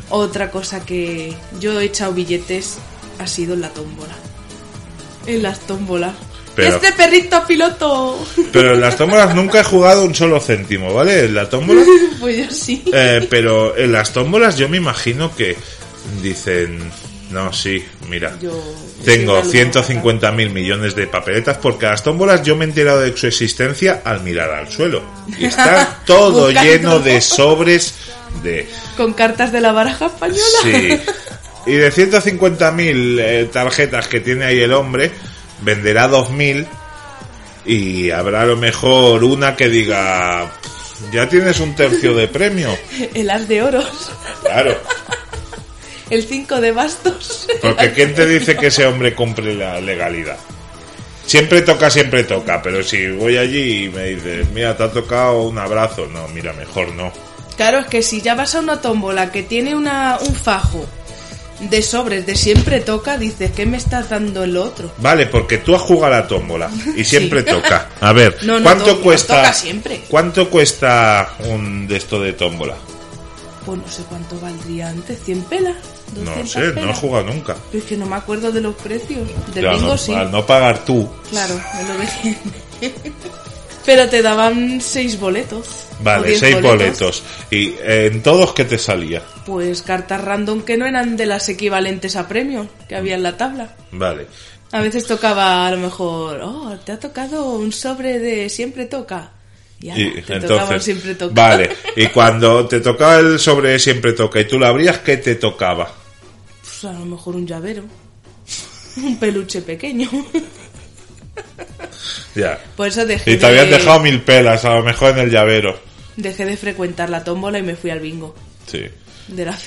Otra cosa que yo he echado billetes ha sido en la tómbola. En las tómbolas. Pero- ¡Este perrito piloto! Pero en las tómbolas nunca he jugado un solo céntimo, ¿vale? En la tómbola. pues yo sí. Eh, pero en las tómbolas yo me imagino que dicen, no, sí, mira, Yo tengo soy una 150 mil millones de papeletas porque a las tómbolas yo me he enterado de su existencia al mirar al suelo. Y está todo lleno de sobres de... Con cartas de la baraja española. Sí. Y de 150 mil eh, tarjetas que tiene ahí el hombre, venderá 2.000 y habrá a lo mejor una que diga, ya tienes un tercio de premio. El as de oros. Claro. El 5 de bastos. Porque ¿quién te dice que ese hombre cumple la legalidad? Siempre toca, siempre toca, pero si voy allí y me dices, mira, te ha tocado un abrazo, no, mira, mejor no. Claro, es que si ya vas a una tómbola que tiene una, un fajo de sobres de siempre toca, dices, ¿qué me estás dando el otro? Vale, porque tú has jugado a la tómbola y siempre toca. A ver, No, no, ¿cuánto tómbola, cuesta? toca siempre. ¿Cuánto cuesta un de esto de tómbola? Pues no sé cuánto valdría antes, 100 pelas. No 200 sé, no he jugado nunca. Pero es que no me acuerdo de los precios. Del bingo no- sí. Al no pagar tú, Claro, me lo dejé. Pero te daban seis boletos. vale, seis boletos. Y eh, en todos, ¿qué te salía? Pues cartas random que no eran de las equivalentes a premios que había en la tabla. Vale. A veces tocaba a lo mejor, oh, te ha tocado un sobre de siempre toca. Ya, Y te entonces, siempre toca. vale. Y cuando te tocaba el sobre siempre toca y tú lo abrías, ¿qué te tocaba? Pues a lo mejor un llavero. Un peluche pequeño. Ya. Por eso dejé Y te habían de, dejado mil pelas, a lo mejor en el llavero. dejé de frecuentar la tómbola y me fui al bingo Sí. de la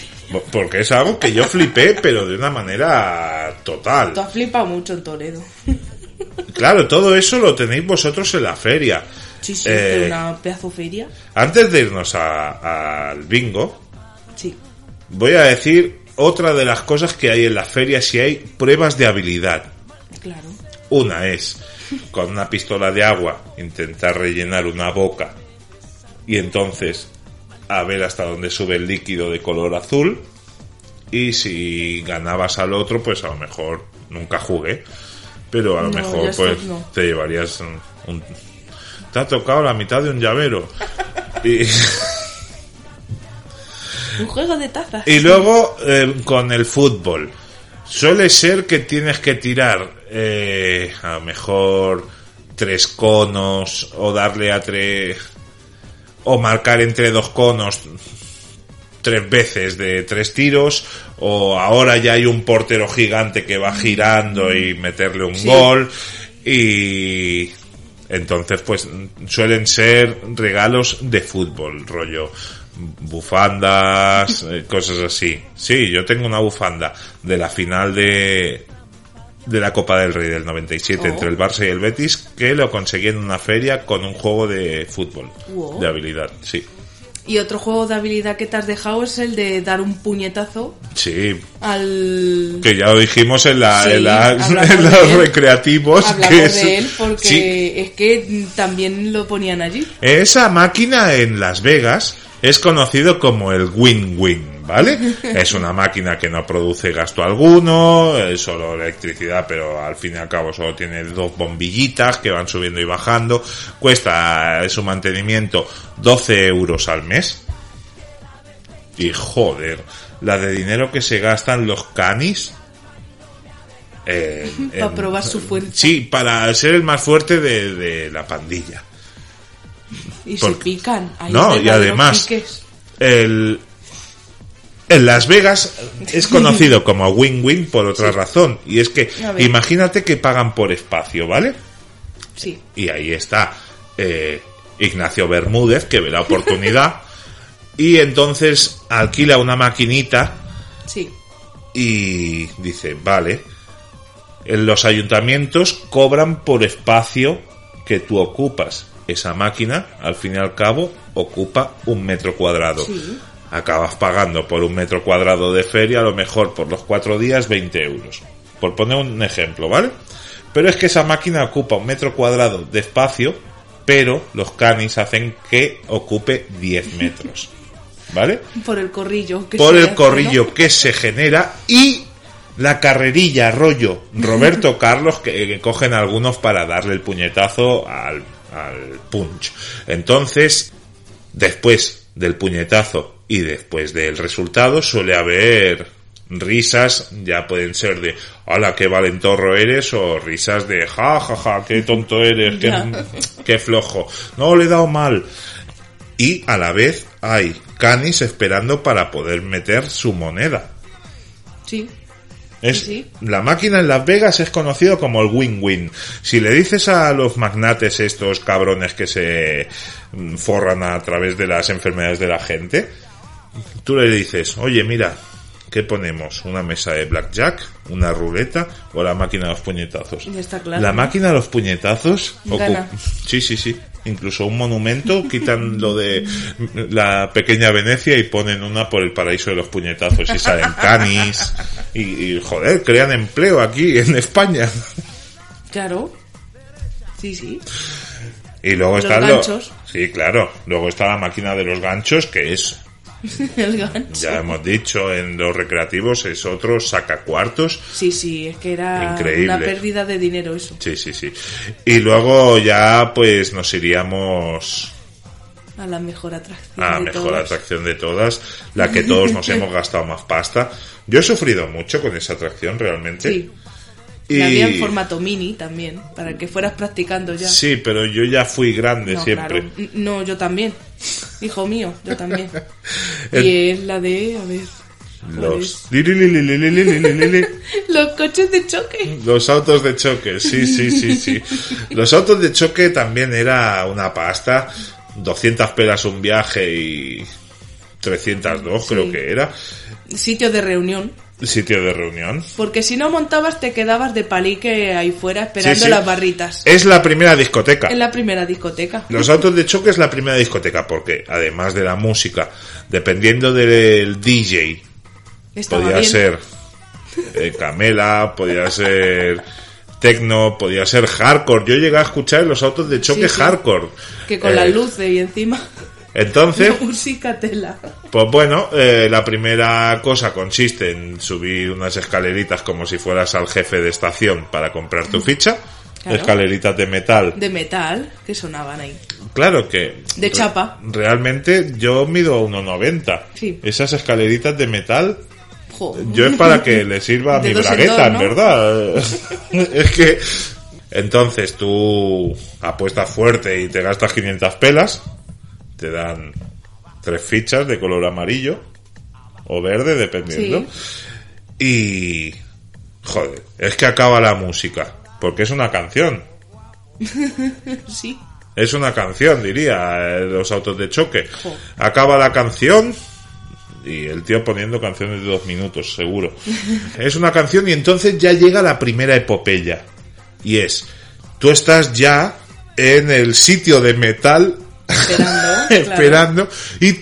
Porque es algo que yo flipé, pero de una manera total. Tú has flipado mucho en Toledo. Claro, todo eso lo tenéis vosotros en la feria. Sí, sí, Eh, de una pedazo feria. Antes de irnos al bingo, Sí. voy a decir otra de las cosas que hay en las ferias si hay pruebas de habilidad. Claro. Una es con una pistola de agua intentar rellenar una boca y entonces a ver hasta dónde sube el líquido de color azul y si ganabas al otro pues a lo mejor nunca jugué pero a lo No, mejor pues no. te llevarías un- te ha tocado la mitad de un llavero y, Un juego de tazas. y luego eh, con el fútbol suele ser que tienes que tirar eh, a lo mejor tres conos o darle a tres o marcar entre dos conos tres veces de tres tiros, o ahora ya hay un portero gigante que va girando y meterle un Sí. gol, y entonces pues suelen ser regalos de fútbol, rollo bufandas, eh, cosas así. Sí, yo tengo una bufanda de la final de de la Copa del Rey del 97 Oh. entre el Barça y el Betis que lo conseguí en una feria con un juego de fútbol Wow. de habilidad, sí. Y otro juego de habilidad que te has dejado es el de dar un puñetazo Sí, al... que ya lo dijimos en, la, Sí, en, la- los recreativos. Hablamos que es- de él porque Sí, es que también lo ponían allí. Esa máquina en Las Vegas es conocido como el win-win, ¿vale? es una máquina que no produce gasto alguno, es solo electricidad, pero al fin y al cabo solo tiene dos bombillitas que van subiendo y bajando. Cuesta eh, su mantenimiento 12 euros al mes. Y joder, la de dinero que se gastan los canis. en- Para en- probar su fuerza. Sí, para ser el más fuerte de, de la pandilla. Y Por- se pican. Hay No, y además, el, en Las Vegas es conocido como win-win por otra razón. Y es que, imagínate que pagan por espacio, ¿vale? Sí. Y ahí está eh, Ignacio Bermúdez, que ve la oportunidad. y entonces alquila una maquinita Sí. y dice, vale, en los ayuntamientos cobran por espacio que tú ocupas. Esa máquina, al fin y al cabo, ocupa un metro cuadrado. Sí. Acabas pagando por un metro cuadrado de feria, a lo mejor por los cuatro días, 20 euros. Por poner un ejemplo, ¿vale? Pero es que esa máquina ocupa un metro cuadrado de espacio, pero los canis hacen que ocupe 10 metros. ¿Vale? Por el corrillo. que por se el hace, corrillo ¿no? que se genera y la carrerilla rollo Roberto Carlos que, que cogen algunos para darle el puñetazo al, al punch. Entonces, después del puñetazo y después del resultado suele haber risas, ya pueden ser de hola qué valentorro eres o risas de ja ja ja qué tonto eres, qué, flojo. No le he dado mal y a la vez hay canis esperando para poder meter su moneda. Sí. Es, Sí, sí. La máquina en Las Vegas es conocido como el win-win. Si le dices a los magnates estos cabrones que se mm, forran a través de las enfermedades de la gente, tú le dices, oye mira, ¿qué ponemos? ¿Una mesa de blackjack? ¿Una ruleta? ¿O la máquina de los puñetazos? Ya está claro, La máquina de los puñetazos... Gana. Sí, sí, sí. Incluso un monumento, quitan lo de la pequeña Venecia y ponen una por el paraíso de los puñetazos y salen canis y, y, joder, crean empleo aquí en España. Claro. Sí, sí. Y luego Los están los... ganchos. Sí, claro. Luego está la máquina de los ganchos que es, el gancho. ya hemos dicho, en los recreativos es otro sacacuartos. Sí, sí, es que era Increíble. una pérdida de dinero eso. Sí, sí, sí. Y luego ya pues nos iríamos A la mejor atracción. a de mejor todas. atracción de todas, la que todos nos hemos gastado más pasta. Yo he sufrido mucho con esa atracción realmente. Sí. Y... había en formato mini también, para que fueras practicando ya. Sí, pero yo ya fui grande no, siempre. Claro. No, yo también. Hijo mío, yo también. El... Y es la de, a ver. Los... Los coches de choque. Los autos de choque, sí, sí, sí, sí. Los autos de choque también era una pasta. 200 pelas un viaje y 302 sí. creo que era. Sitio de reunión. Sitio de reunión. Porque si no montabas, te quedabas de palique ahí fuera esperando Sí, sí. las barritas. Es la primera discoteca. En la primera discoteca. Los autos de choque es la primera discoteca porque además de la música, dependiendo del DJ, Estaba podía bien. ser eh, Camela, podía ser techno, podía ser hardcore. Yo llegué a escuchar en los autos de choque sí. hardcore. Que con Eh, las luces y encima. Entonces, pues bueno, eh, la primera cosa consiste en subir unas escaleritas como si fueras al jefe de estación para comprar tu ficha. Claro. Escaleritas de metal. De metal, que sonaban ahí. Claro que... De chapa. Realmente yo mido 1,90. Sí. Esas escaleritas de metal Jo. Yo es para que le sirva a mi en bragueta, en ¿no? verdad. es que... Entonces tú apuestas fuerte y te gastas 500 pelas, te dan tres fichas de color amarillo o verde, dependiendo. Y... Joder, es que acaba la música, porque es una canción. Sí. Es una canción, diría, eh, los autos de choque. Acaba la canción y el tío poniendo canciones de dos minutos, seguro. es una canción y entonces ya llega la primera epopeya. Y es, tú estás ya en el sitio de metal Esperando. claro. esperando y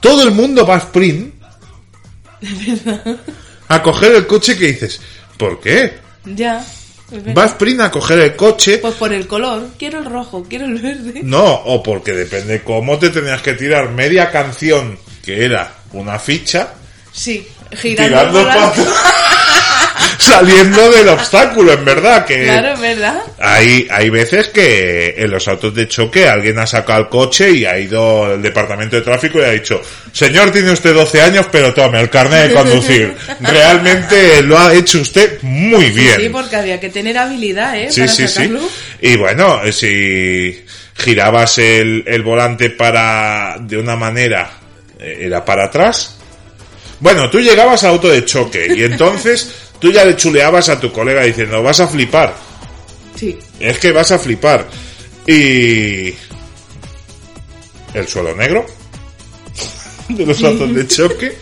todo el mundo va a sprint a coger el coche que dices, ¿por qué? Ya. verdad. Va a sprint a coger el coche Pues por el color. Quiero el rojo, quiero el verde. No, o porque depende cómo te tenías que tirar media canción, que era una ficha, Sí. Girando. tirando saliendo del obstáculo, en verdad, que Claro, verdad. hay, hay veces que en los autos de choque alguien ha sacado el coche y ha ido al departamento de tráfico y ha dicho, señor, tiene usted 12 años, pero tome el carnet de conducir. Realmente lo ha hecho usted muy bien. Sí, porque había que tener habilidad, ¿eh? Sí, para sí, sí. sacarlo. Y bueno, si girabas el, el volante para de una manera, eh, era para atrás. Bueno, tú llegabas a auto de choque y entonces tú ya le chuleabas a tu colega diciendo, vas a flipar. Sí. Es que vas a flipar. Y... El suelo negro de los autos de choque.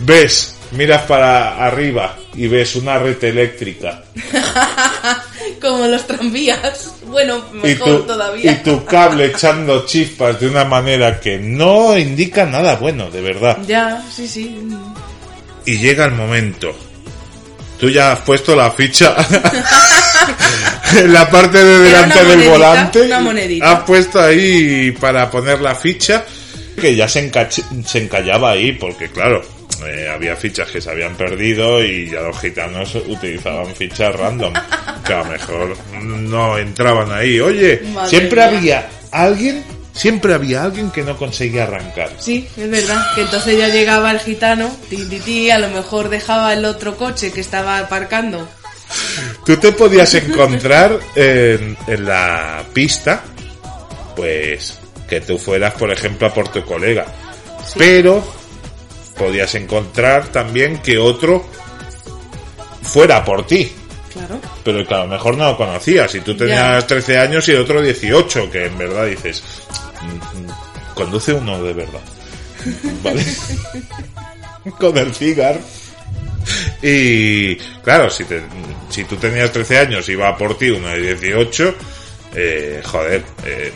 Ves, miras para arriba y ves una red eléctrica. Como los tranvías. Bueno, y mejor tu, todavía. y tu cable echando chispas de una manera que no indica nada bueno, de verdad. Ya, sí, sí. Y llega el momento. Tú ya has puesto la ficha en la parte de delante del volante. una monedita. Has puesto ahí para poner la ficha que ya se, se encallaba ahí porque claro, eh, había fichas que se habían perdido y ya los gitanos utilizaban fichas random que a lo mejor no entraban ahí. Oye, Madre siempre mía. había alguien, siempre había alguien que no conseguía arrancar. Sí, es verdad. Que entonces ya llegaba el gitano, ti, ti, ti, a lo mejor dejaba el otro coche que estaba aparcando. Tú te podías encontrar en, en la pista, pues que tú fueras, por ejemplo, a por tu colega. Pero podías encontrar también que otro fuera por ti. Claro. Pero que a lo mejor no lo conocías. Y tú tenías Ya. 13 años y el otro 18, que en verdad dices, "Mm, mm, conduce uno de verdad. ¿Vale? Con el cigar. Y claro, si, te- si tú tenías 13 años y iba por ti uno de 18, eh, joder, eh,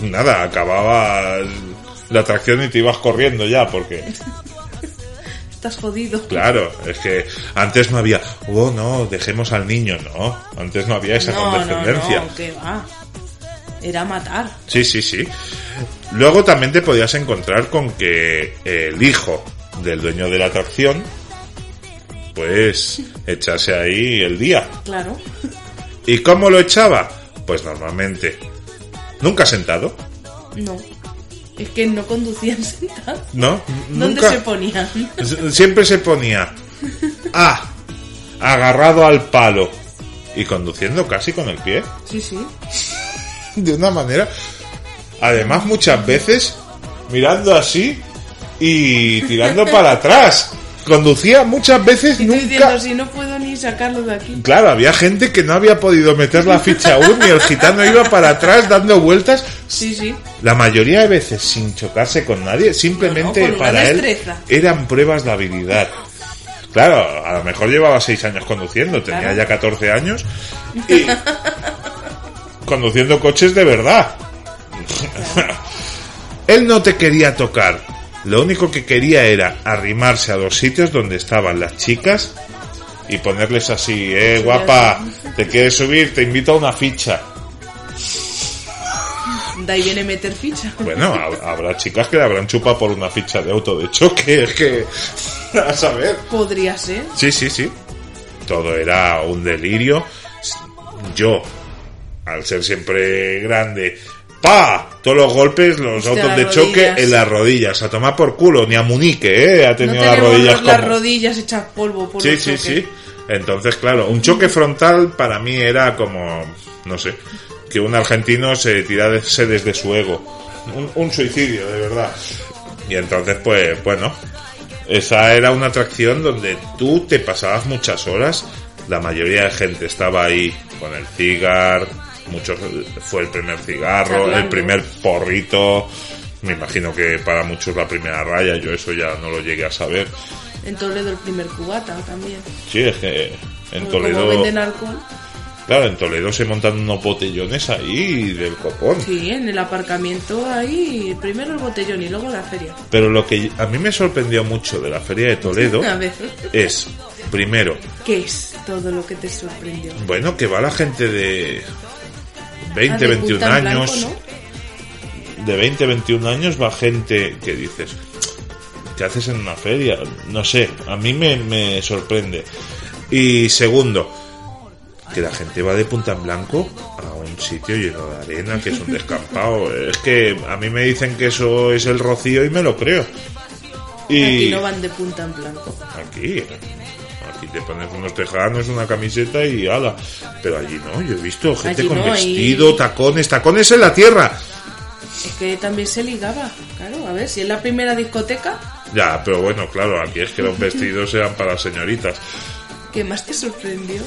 nada, acababa la atracción y te ibas corriendo ya, porque Estás jodido. Claro, es que antes no había, oh no, dejemos al niño, no, antes no había esa no, condescendencia. no, va. Era matar. Sí, sí, sí. Luego también te podías encontrar con que el hijo del dueño de la atracción, pues echase ahí el día. Claro. ¿Y cómo lo echaba? Pues normalmente, nunca sentado, No. Es que no conducían sentados. ¿no? ¿Dónde nunca. se ponían? Siempre se ponía A, agarrado al palo y conduciendo casi con el pie. Sí, sí. De una manera. Además, muchas veces mirando así y tirando para atrás. Conducía muchas veces Y tú diciendo, nunca. si no puedo ni sacarlo de aquí. Claro, había gente que no había podido meter la ficha aún y el gitano iba para atrás dando vueltas. Sí, sí. La mayoría de veces sin chocarse con nadie, simplemente No, no, para él eran pruebas de habilidad. Claro, a lo mejor llevaba 6 años conduciendo, tenía Claro. ya 14 años y conduciendo coches de verdad. Él no te quería tocar, lo único que quería era arrimarse a los sitios donde estaban las chicas y ponerles así, eh, guapa, te quieres subir, te invito a una ficha. De ahí viene meter ficha. Bueno, hab- habrá chicas que le habrán chupado por una ficha de auto de choque, es que... A saber. Podría ser. Sí, sí, sí. Todo era un delirio. Yo, al ser siempre grande, ¡pa! Todos los golpes, los Hostia, autos de choque en las rodillas. A tomar por culo, ni a Munique, ¿eh? Ha tenido las rodillas las como... rodillas hechas polvo por Sí, sí, sí. Entonces, claro, un choque frontal para mí era como, no sé, que un argentino se tirase desde su ego. Un, un suicidio, de verdad. Y entonces, pues, bueno, Esa era una atracción donde tú te pasabas muchas horas. La mayoría de gente estaba ahí con el cigar. Muchos fue el primer cigarro, el primer porrito. Me imagino que para muchos la primera raya. Yo eso ya no lo llegué a saber. En Toledo el primer cubata también. Sí, es que en Porque Como Toledo, venden alcohol. claro, en Toledo se montan unos botellones ahí del copón. Sí, en el aparcamiento ahí, primero el botellón y luego la feria. Pero lo que a mí me sorprendió mucho de la feria de Toledo A ver, es, primero, ¿qué es todo lo que te sorprendió? bueno, que va la gente de 20, Ah, de 21 punta en años. blanco, De 20, 21 años va gente que dices, ¿qué haces en una feria? No sé, a mí me, me sorprende. Y segundo, que la gente va de punta en blanco a un sitio lleno de arena, que es un descampado. es que a mí me dicen que eso es el rocío y me lo creo. Y Aquí no van de punta en blanco. Aquí. Aquí te pones unos tejanos, una camiseta y ala. Pero allí no, yo he visto gente Allí con no, ahí- vestido, tacones, tacones en la tierra. Es que también se ligaba, claro. A ver, si es la primera discoteca, Ya, pero bueno, claro, aquí es que los vestidos eran para señoritas. ¿qué más te sorprendió?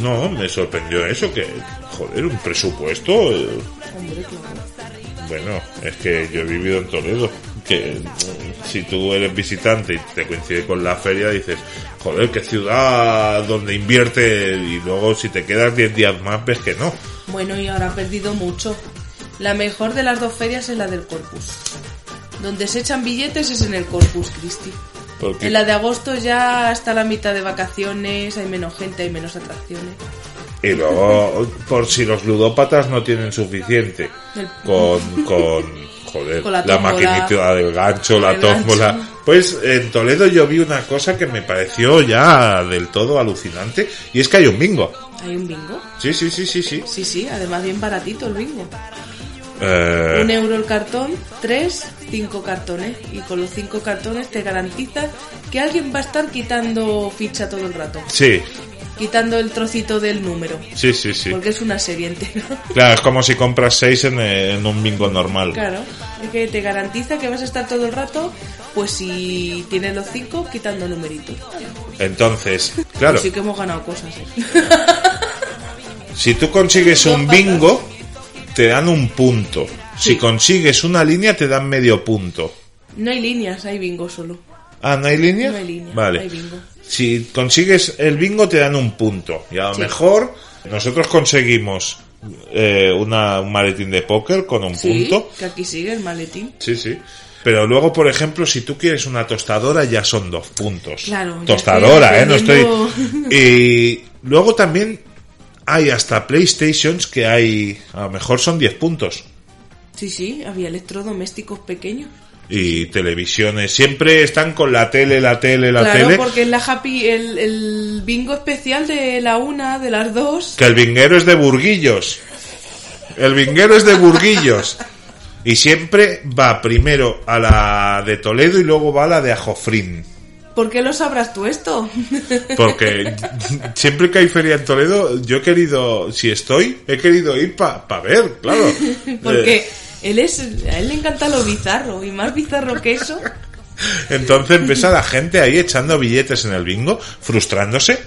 No, me sorprendió eso, que, joder, un presupuesto. eh, Hombre, claro. Bueno, es que yo he vivido en Toledo. Que mm, si tú eres visitante y te coincide con la feria, dices, joder, qué ciudad donde invierte. Y luego, si te quedas 10 días más, ves que no. Bueno, y ahora ha perdido mucho. La mejor de las dos ferias es la del Corpus. Donde se echan billetes es en el Corpus Christi. En la de agosto ya hasta la mitad de vacaciones, hay menos gente, hay menos atracciones. Y luego, por si los ludópatas no tienen suficiente, con, con joder, la maquinita del gancho, la tómbola. Pues en Toledo yo vi una cosa que me pareció ya del todo alucinante, y es que hay un bingo. ¿Hay un bingo? Sí, sí, sí, sí, sí. Sí, sí, además bien baratito el bingo. Eh, Un euro el cartón, tres, cinco cartones. Y con los cinco cartones te garantiza que alguien va a estar quitando ficha todo el rato. sí, Quitando el trocito del número. sí, sí, sí. Porque es una serie entera. Claro, es como si compras seis en, eh, en un bingo normal. Claro, es que te garantiza que vas a estar todo el rato, pues si tienes los cinco, quitando numeritos. Entonces, claro, Pues sí que hemos ganado cosas. ¿eh? si tú consigues un bingo, te dan un punto. Si Sí. consigues una línea, te dan medio punto. No hay líneas, hay bingo solo. Ah, ¿no hay línea? No hay línea, Vale. hay bingo. Si consigues el bingo, te dan un punto. Y a lo Sí. mejor nosotros conseguimos eh, una, un maletín de póker con un Sí, punto. que aquí sigue el maletín. Sí, sí. Pero luego, por ejemplo, si tú quieres una tostadora, ya son dos puntos. Claro, Tostadora, ¿eh? No estoy... Y luego también hay hasta PlayStations que hay... A lo mejor son 10 puntos. Sí, sí, había electrodomésticos pequeños. Y televisiones. Siempre están con la tele, la tele, la claro, tele. porque es la happy, el, el bingo especial de la una, de las dos. Que el vinguero es de Burguillos. El vinguero es de Burguillos. Y siempre va primero a la de Toledo y luego va a la de Ajofrín. ¿Por qué lo sabrás tú esto? Porque siempre que hay feria en Toledo, yo he querido, si estoy, he querido ir para ver, claro. Porque Eh, él es, a él le encanta lo bizarro y más bizarro que eso. entonces empieza la gente ahí echando billetes en el bingo, frustrándose.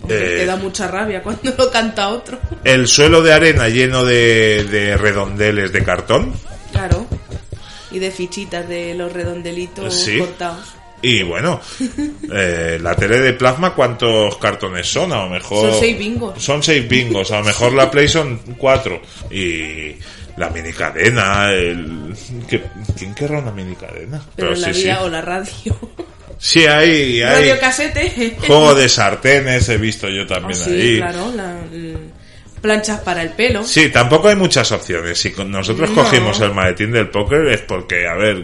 Porque Eh, te da mucha rabia cuando lo canta otro. El suelo de arena lleno de, de redondeles de cartón. Claro. Y de fichitas de los redondelitos Sí. cortados. Y bueno, eh, la tele de plasma, ¿cuántos cartones son? A lo mejor. Son seis bingos. Son seis bingos. A lo mejor la Play son cuatro. Y la minicadena. El... ¿qué- ¿Quién querrá una minicadena? Pero la sí, vía sí. o la radio. Sí, hay. hay Radio casete. juego de sartenes, he visto yo Oh, también sí, ahí. claro. la- planchas para el pelo. Sí, tampoco hay muchas opciones. Si nosotros No. cogimos el maletín del póker es porque, a ver,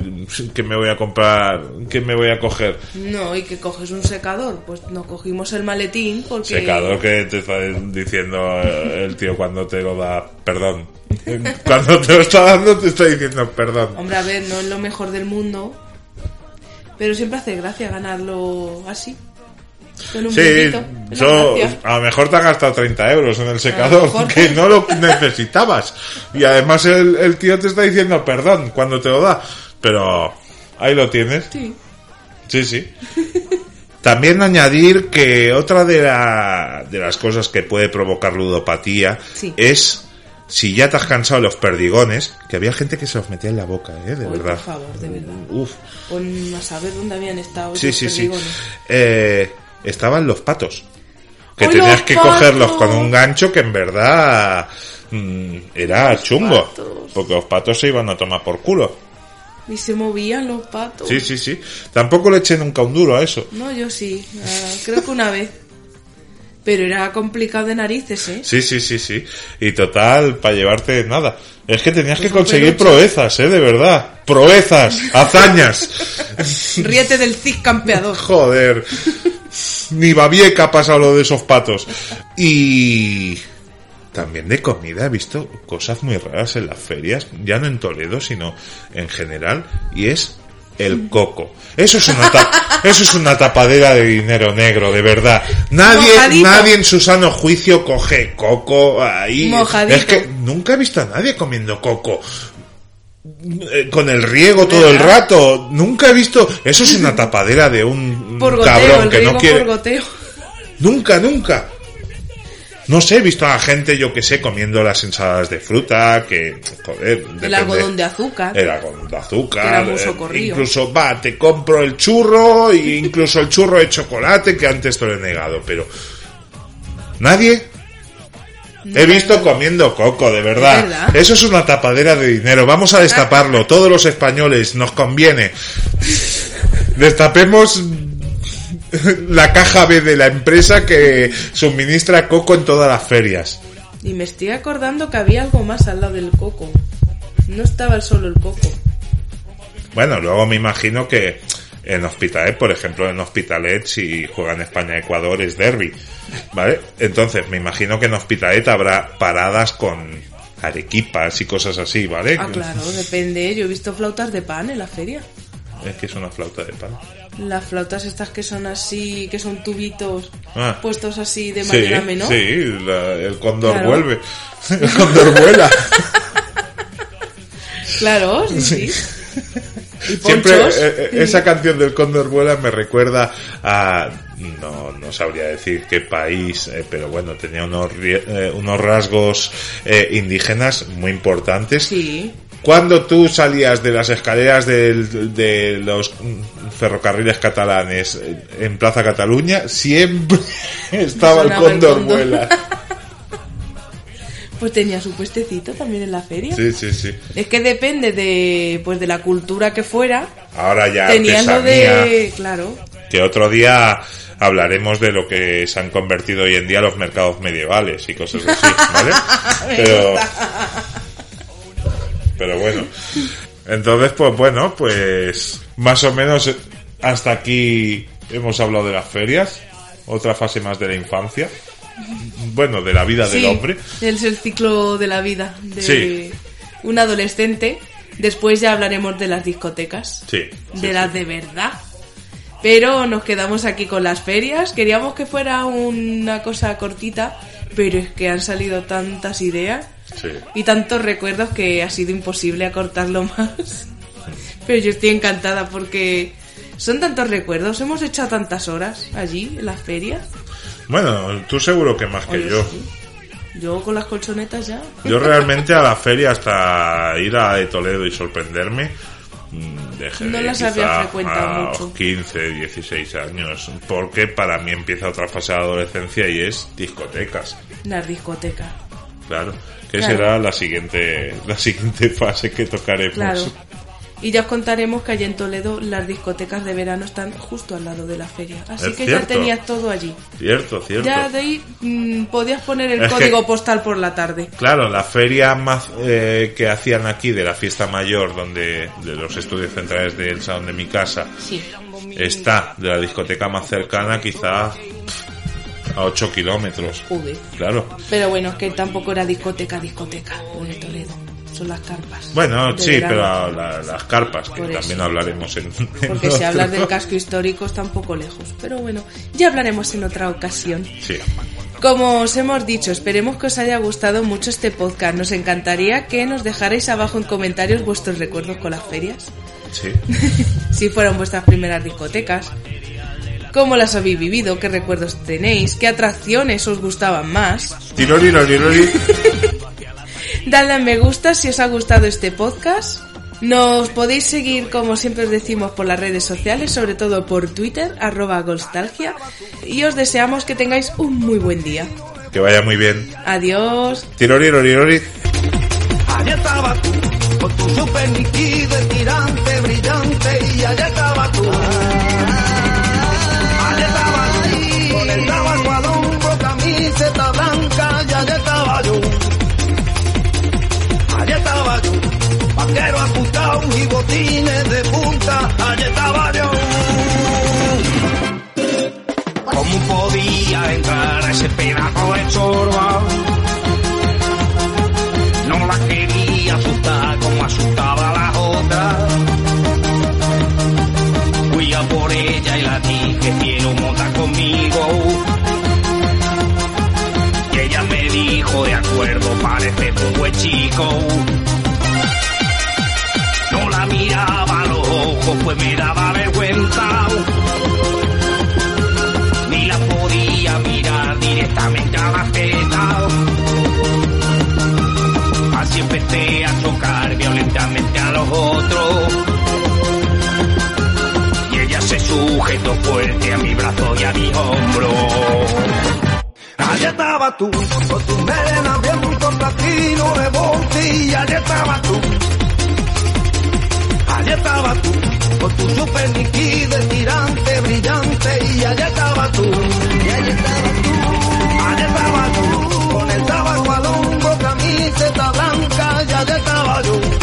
¿qué me voy a comprar? ¿Qué me voy a coger? No, y que coges un secador. Pues no cogimos el maletín porque... Secador que te está diciendo eh, el tío cuando te lo da, perdón. Cuando te lo está dando te está diciendo perdón. Hombre, a ver, no es lo mejor del mundo. Pero siempre hace gracia ganarlo así. Con un Sí, la yo, a lo mejor te has gastado 30 euros en el secador, mejor. que no lo necesitabas. Y además el, el tío te está diciendo perdón cuando te lo da. Pero ahí lo tienes. Sí. Sí, sí. También añadir que otra de, la- de las cosas que puede provocar ludopatía Sí. es si ya te has cansado de los perdigones, que había gente que se los metía en la boca, ¿eh? De verdad. por favor, de verdad. Uf. Pon a saber dónde habían estado Sí, esos sí, sí. perdigones. Eh, estaban los patos. Que ¡Ay, tenías los que cogerlos con un gancho que en verdad mm, era chungo. patos. Porque los patos se iban a tomar por culo. Y se movían los patos. Sí, sí, sí. Tampoco le eché nunca un duro a eso. No, yo sí. ah, creo que una vez. Pero era complicado de narices, ¿eh? Sí, sí, sí, sí. Y total, para llevarte nada. Es que tenías que Pues un conseguir proezas, ¿eh? De verdad. Proezas, hazañas. Ríete del Cid campeador. Joder. Ni Babieca ha pasado lo de esos patos. Y también de comida he visto cosas muy raras en las ferias, ya no en Toledo, sino en general, y es el coco. Eso es una eso es una tapadera de dinero negro, de verdad. Nadie, Mojadito. nadie en su sano juicio coge coco ahí. Mojadito. Es que nunca he visto a nadie comiendo coco. Eh, Con el riego todo el rato. Nunca he visto. Eso es una tapadera de un Por goteo, cabrón el que riego no quiere. por goteo. Nunca, nunca. No sé, he visto a la gente, yo que sé, comiendo las ensaladas de fruta, que, joder, El algodón de azúcar. El algodón de azúcar. Era incluso, va, te compro el churro, e incluso el churro de chocolate, que antes te lo he negado, pero... ¿Nadie? He visto comiendo coco, de verdad. ¿De verdad? Eso es una tapadera de dinero. Vamos a destaparlo. Todos los españoles, nos conviene. Destapemos la caja B de la empresa que suministra coco en todas las ferias. Y me estoy acordando que había algo más al lado del coco. No estaba solo el coco. Bueno, luego me imagino que en Hospitalet, por ejemplo, en Hospitalet, si juegan España-Ecuador, es derby. ¿Vale? Entonces, me imagino que en Hospitalet habrá paradas con arequipas y cosas así, ¿vale? Ah, claro, depende. Yo he visto flautas de pan en la feria. Es que es una flauta de pan. Las flautas estas que son así, que son tubitos Ah. puestos así de Sí, manera menor. sí, la- el cóndor Claro. vuelve. El cóndor vuela. Claro, sí, sí. Y Siempre eh, eh, esa canción del cóndor vuela me recuerda a no no sabría decir qué país, eh, pero bueno tenía unos eh, unos rasgos eh, indígenas muy importantes. Sí. Cuando tú salías de las escaleras del- de los ferrocarriles catalanes en Plaza Cataluña, siempre estaba el cóndor vuela. Pues tenía su puestecito también en la feria. Sí, sí, sí. Es que depende de pues de la cultura que fuera. Ahora ya Tenían lo de. Claro. que otro día hablaremos de lo que se han convertido hoy en día los mercados medievales y cosas así, ¿vale? pero, pero bueno. Entonces, pues bueno, pues más o menos hasta aquí hemos hablado de las ferias, otra fase más de la infancia, bueno, de la vida del hombre. Es el ciclo de la vida de Sí. un adolescente. Después ya hablaremos de las discotecas. Sí, de las de verdad. Pero nos quedamos aquí con las ferias. Queríamos que fuera una cosa cortita, pero es que han salido tantas ideas sí. y tantos recuerdos que ha sido imposible acortarlo más. Pero yo estoy encantada porque son tantos recuerdos. Hemos echado tantas horas allí en las ferias. Bueno, tú seguro que más que Oye, yo. sí. Yo con las colchonetas ya. Yo realmente a la feria hasta ir a de Toledo y sorprenderme mm, dejé No de las había frecuentado mucho. los 15, 16 años, porque para mí empieza otra fase de adolescencia y es discotecas, Las discotecas. claro, que Claro. será la siguiente la siguiente fase que tocaremos. Claro. Y ya os contaremos que allá en Toledo las discotecas de verano están justo al lado de la feria. Así Es que ya cierto. tenías todo allí. Cierto, cierto. Ya de ahí mm, podías poner el Es que- código postal por la tarde. Claro, la feria más eh, que hacían aquí de la fiesta mayor, donde de los estudios centrales del salón de mi casa, Sí. está de la discoteca más cercana quizá a 8 kilómetros. Joder. Claro. Pero bueno, es que tampoco era discoteca, discoteca, lo de Toledo. Son las carpas. Bueno, sí, verano. pero la- las carpas, que Por eso. también hablaremos en... en Porque si hablas del casco histórico está un poco lejos. Pero bueno, ya hablaremos en otra ocasión. Sí, Como os hemos dicho, esperemos que os haya gustado mucho este podcast. Nos encantaría que nos dejarais abajo en comentarios vuestros recuerdos con las ferias. sí. si fueron vuestras primeras discotecas, cómo las habéis vivido, qué recuerdos tenéis, qué atracciones os gustaban más. Tirori, lori, lori. Dadle a me gusta si os ha gustado este podcast. Nos podéis seguir, como siempre os decimos, por las redes sociales, sobre todo por Twitter, arroba Golstalgia. Y os deseamos que tengáis un muy buen día. Que vaya muy bien. Adiós. Tirori, lori, lori. Allá estaba tú, con tu super nítido, tirante, brillante, y allá estaba tú. Ese pedazo de chorba? no la quería asustar como asustaba a las otras. Fui a por ella y la dije, quiero montar conmigo. Y ella me dijo, de acuerdo, parece un buen chico. No la miraba a los ojos, pues me daba vergüenza. Directamente a la teta. Así empecé a chocar violentamente a los otros. Y ella se sujetó fuerte a mi brazo y a mi hombro. Allá estaba tú, con tu melena bien con platino de bote y allá estaba tú. Allá estaba tú, con tu super nítido, tirante, brillante y allá estaba tú. Y allá estaba tú. Allá estaba tú, con el tabaco al hombro, camiseta blanca, y allá estaba yo.